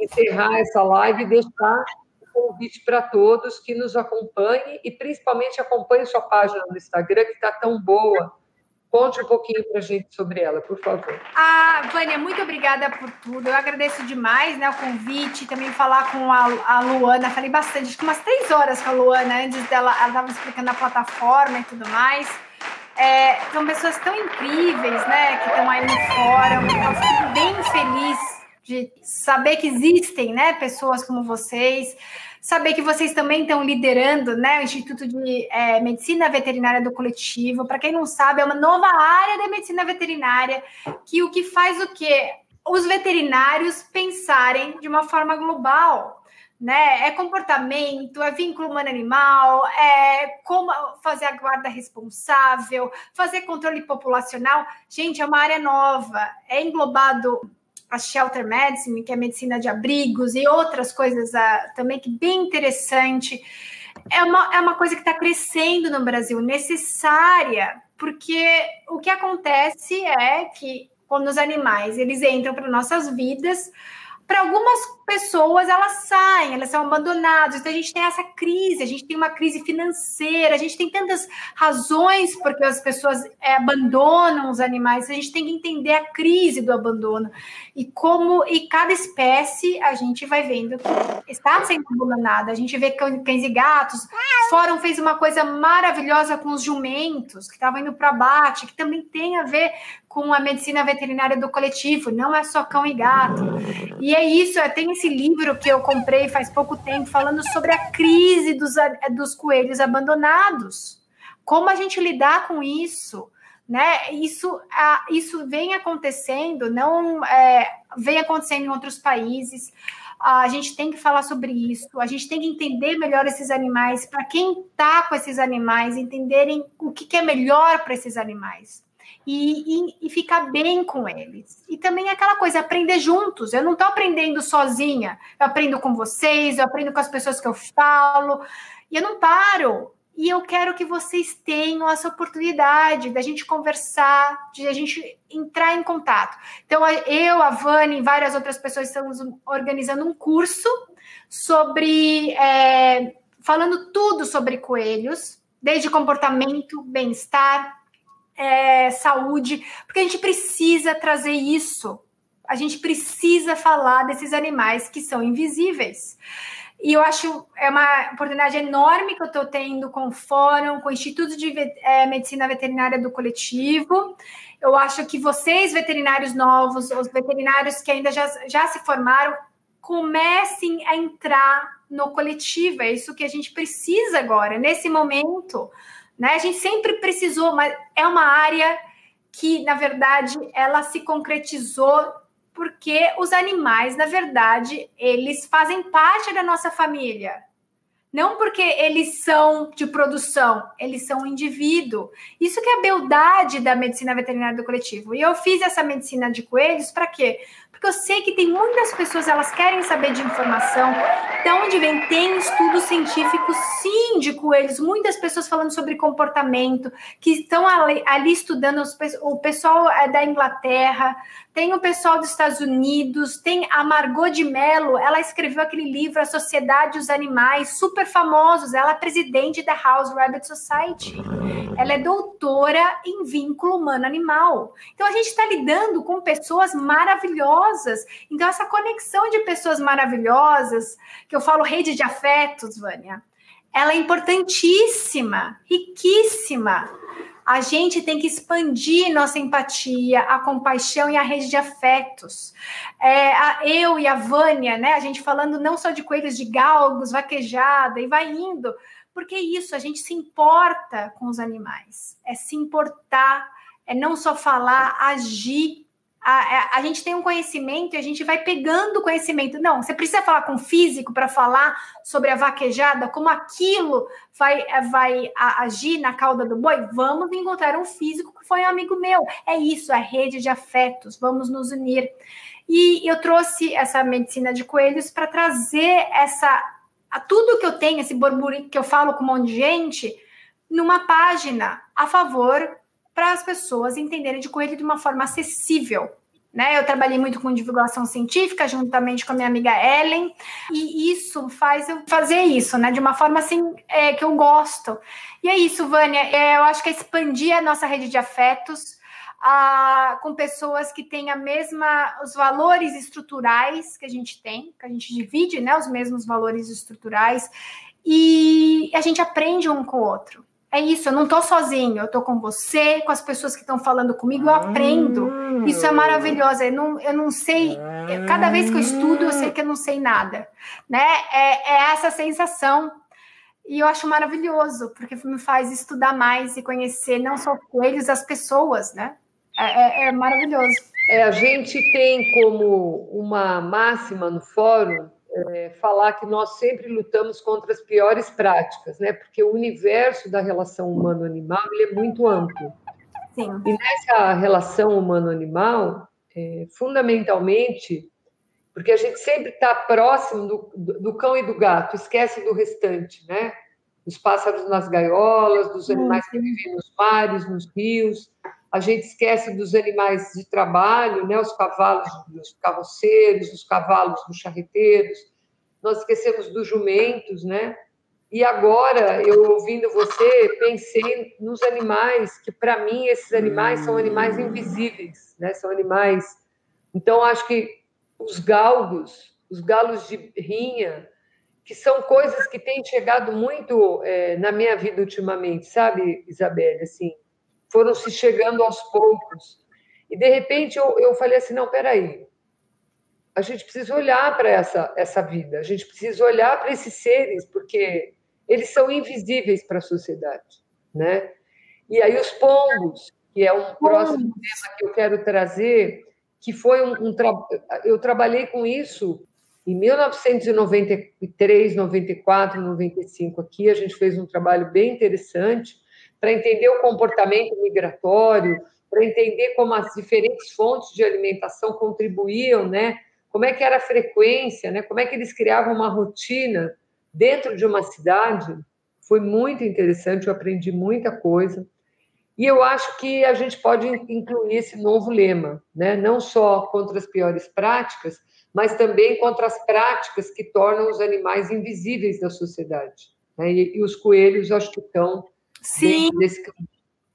encerrar essa live e deixar o convite para todos que nos acompanhem e principalmente acompanhem sua página no Instagram, que está tão boa. Conte um pouquinho para a gente sobre ela, por favor. Ah, Vânia, muito obrigada por tudo. Eu agradeço demais né, o convite, também falar com a, a Luana. Falei bastante, acho que umas três horas com a Luana, antes dela, ela estava explicando a plataforma e tudo mais. É, são pessoas tão incríveis, né, que estão aí no fórum. Eu fico bem feliz de saber que existem, né, pessoas como vocês, saber que vocês também estão liderando, né, o Instituto de é, Medicina Veterinária do Coletivo. Para quem não sabe, é uma nova área da medicina veterinária que o que faz o quê? Os veterinários pensarem de uma forma global, né? É comportamento, é vínculo humano-animal, é como fazer a guarda responsável, fazer controle populacional. Gente, é uma área nova, é englobado a shelter medicine, que é medicina de abrigos, e outras coisas uh, também que bem interessante. É uma, é uma coisa que está crescendo no Brasil, necessária, porque o que acontece é que quando os animais eles entram para nossas vidas, para algumas pessoas elas saem, elas são abandonadas. Então a gente tem essa crise, a gente tem uma crise financeira, a gente tem tantas razões porque as pessoas é, abandonam os animais. A gente tem que entender a crise do abandono e como e cada espécie a gente vai vendo que está sendo abandonada. A gente vê cães e gatos. Fórum fez uma coisa maravilhosa com os jumentos que estavam indo para abate, que também tem a ver com a medicina veterinária do coletivo, não é só cão e gato. E é isso, é, tem esse livro que eu comprei faz pouco tempo falando sobre a crise dos, dos coelhos abandonados. Como a gente lidar com isso? Né? Isso, isso vem acontecendo, não é, vem acontecendo em outros países. A gente tem que falar sobre isso, a gente tem que entender melhor esses animais, para quem está com esses animais, entenderem o que, que é melhor para esses animais e, e, e, ficar bem com eles. E também aquela coisa, aprender juntos. Eu não estou aprendendo sozinha, eu aprendo com vocês, eu aprendo com as pessoas que eu falo, e eu não paro. E eu quero que vocês tenham essa oportunidade da gente conversar, de a gente entrar em contato. Então, eu, a Vani e várias outras pessoas estamos organizando um curso sobre. É, falando tudo sobre coelhos, desde comportamento, bem-estar, é, saúde, porque a gente precisa trazer isso. A gente precisa falar desses animais que são invisíveis. E eu acho é uma oportunidade enorme que eu estou tendo com o Fórum, com o Instituto de é, Medicina Veterinária do Coletivo. Eu acho que vocês, veterinários novos, os veterinários que ainda já, já se formaram, comecem a entrar no coletivo. É isso que a gente precisa agora, nesse momento né? A gente sempre precisou, mas é uma área que, na verdade, ela se concretizou porque os animais, na verdade, eles fazem parte da nossa família. Não porque eles são de produção, eles são um indivíduo. Isso que é a beldade da medicina veterinária do coletivo. E eu fiz essa medicina de coelhos para quê? Porque eu sei que tem muitas pessoas, elas querem saber de informação. De onde vem? Tem estudos científicos, sim, de coelhos. Muitas pessoas falando sobre comportamento, que estão ali, ali estudando, os, o pessoal é da Inglaterra, tem o pessoal dos Estados Unidos, tem a Margot de Mello, ela escreveu aquele livro A Sociedade e os Animais, super famosos. Ela é presidente da House Rabbit Society. Ela é doutora em vínculo humano-animal. Então a gente está lidando com pessoas maravilhosas. Então, essa conexão de pessoas maravilhosas, que eu falo rede de afetos, Vânia, ela é importantíssima, riquíssima. A gente tem que expandir nossa empatia, a compaixão e a rede de afetos. É, a, eu e a Vânia, né? A gente falando não só de coelhos de galgos, vaquejada e vai indo, porque é isso, a gente se importa com os animais. É se importar, é não só falar, agir a, a, gente tem um conhecimento e a gente vai pegando conhecimento. Não, você precisa falar com um físico para falar sobre a vaquejada, como aquilo vai, vai agir na cauda do boi. Vamos encontrar um físico que foi um amigo meu. É isso, é rede de afetos. Vamos nos unir. E eu trouxe essa medicina de coelhos para trazer essa a tudo que eu tenho, esse burburinho que eu falo com um monte de gente, numa página a favor para as pessoas entenderem de coelho de uma forma acessível. Né? Eu trabalhei muito com divulgação científica, juntamente com a minha amiga Ellen, e isso faz eu fazer isso, né? De uma forma assim é, que eu gosto. E é isso, Vânia. É, eu acho que é expandir a nossa rede de afetos a, com pessoas que têm a mesma, os valores estruturais que a gente tem, que a gente divide, né? Os mesmos valores estruturais, e a gente aprende um com o outro. É isso, eu não estou sozinho, eu estou com você, com as pessoas que estão falando comigo, eu aprendo. Isso é maravilhoso. Eu não, eu não sei, cada vez que eu estudo, eu sei que eu não sei nada. Né? É, é essa sensação. E eu acho maravilhoso, porque me faz estudar mais e conhecer não só coelhos, as pessoas, né? É, é, é maravilhoso. É, a gente tem como uma máxima no fórum é, falar que nós sempre lutamos contra as piores práticas, né? Porque o universo da relação humano-animal é muito amplo. Sim. E nessa relação humano-animal, é, fundamentalmente, porque a gente sempre está próximo do, do, do, cão e do gato, esquece do restante, né? Dos pássaros nas gaiolas, dos animais que vivem nos mares, nos rios. A gente esquece dos animais de trabalho, né? Os cavalos dos carroceiros, os cavalos dos charreteiros. Nós esquecemos dos jumentos, né? E agora, eu ouvindo você, pensei nos animais, que para mim esses animais são animais invisíveis, né? São animais. Então, acho que os galgos, os galos de rinha, que são coisas que têm chegado muito é, na minha vida ultimamente, sabe, Isabelle? Assim, foram se chegando aos poucos. E, de repente, eu, eu falei assim: não, peraí, a gente precisa olhar para essa, essa vida, a gente precisa olhar para esses seres, porque eles são invisíveis para a sociedade, né? E aí os pombos, que é um próximo tema que eu quero trazer, que foi um, um tra... eu trabalhei com isso em 1993, 94, 95 aqui, a gente fez um trabalho bem interessante para entender o comportamento migratório, para entender como as diferentes fontes de alimentação contribuíam, né? Como é que era a frequência, né? Como é que eles criavam uma rotina dentro de uma cidade, foi muito interessante, eu aprendi muita coisa. E eu acho que a gente pode incluir esse novo lema, né? não só contra as piores práticas, mas também contra as práticas que tornam os animais invisíveis da sociedade. Né? E, e, os coelhos, acho que estão sim. desse.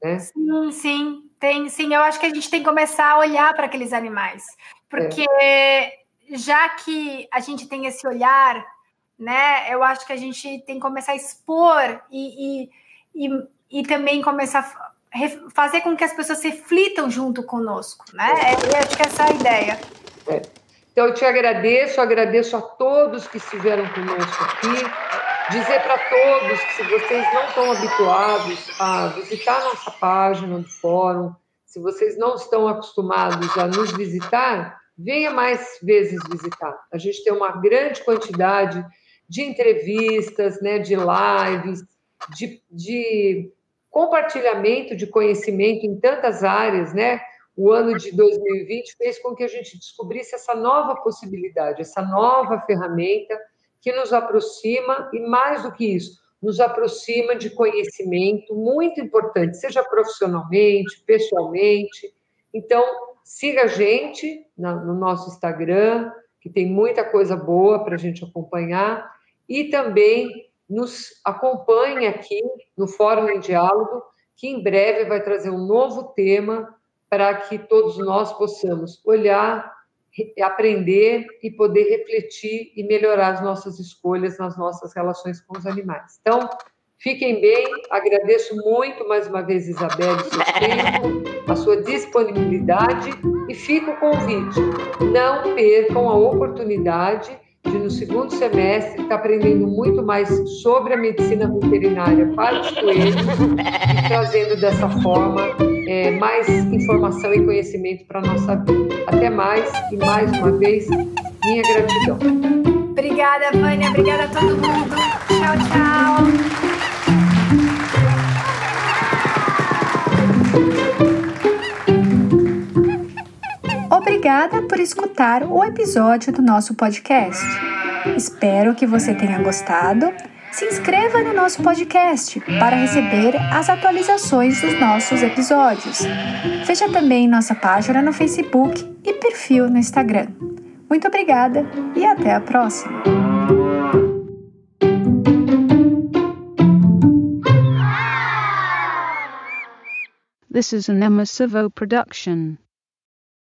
Né? Sim, sim, tem, sim. Eu acho que a gente tem que começar a olhar para aqueles animais, porque é. já que a gente tem esse olhar né? Eu acho que a gente tem que começar a expor e, e, e, e também começar a fazer com que as pessoas reflitam junto conosco, né? Eu acho que essa é a ideia. É. Então, eu te agradeço, agradeço a todos que estiveram conosco aqui. Dizer para todos que se vocês não estão habituados a visitar nossa página do fórum, se vocês não estão acostumados a nos visitar, venha mais vezes visitar. A gente tem uma grande quantidade de entrevistas, né, de lives, de, de compartilhamento de conhecimento em tantas áreas, né? O ano de 2020 fez com que a gente descobrisse essa nova possibilidade, essa nova ferramenta que nos aproxima e mais do que isso, nos aproxima de conhecimento muito importante, seja profissionalmente, pessoalmente. Então, siga a gente no nosso Instagram, que tem muita coisa boa para a gente acompanhar e também nos acompanhe aqui no Fórum em Diálogo, que em breve vai trazer um novo tema para que todos nós possamos olhar, aprender e poder refletir e melhorar as nossas escolhas nas nossas relações com os animais. Então, fiquem bem, agradeço muito mais uma vez, Isabel, seu tempo, a sua disponibilidade e fica o convite. Não percam a oportunidade de no segundo semestre estar tá aprendendo muito mais sobre a medicina veterinária para os coelhos e trazendo dessa forma é, mais informação e conhecimento para a nossa vida. Até mais e mais uma vez, minha gratidão. Obrigada, Vânia. Obrigada a todo mundo. Tchau, tchau. Obrigada por escutar o episódio do nosso podcast. Espero que você tenha gostado. Se inscreva no nosso podcast para receber as atualizações dos nossos episódios. Veja também nossa página no Facebook e perfil no Instagram. Muito obrigada e até a próxima! This is an Emma Savo production.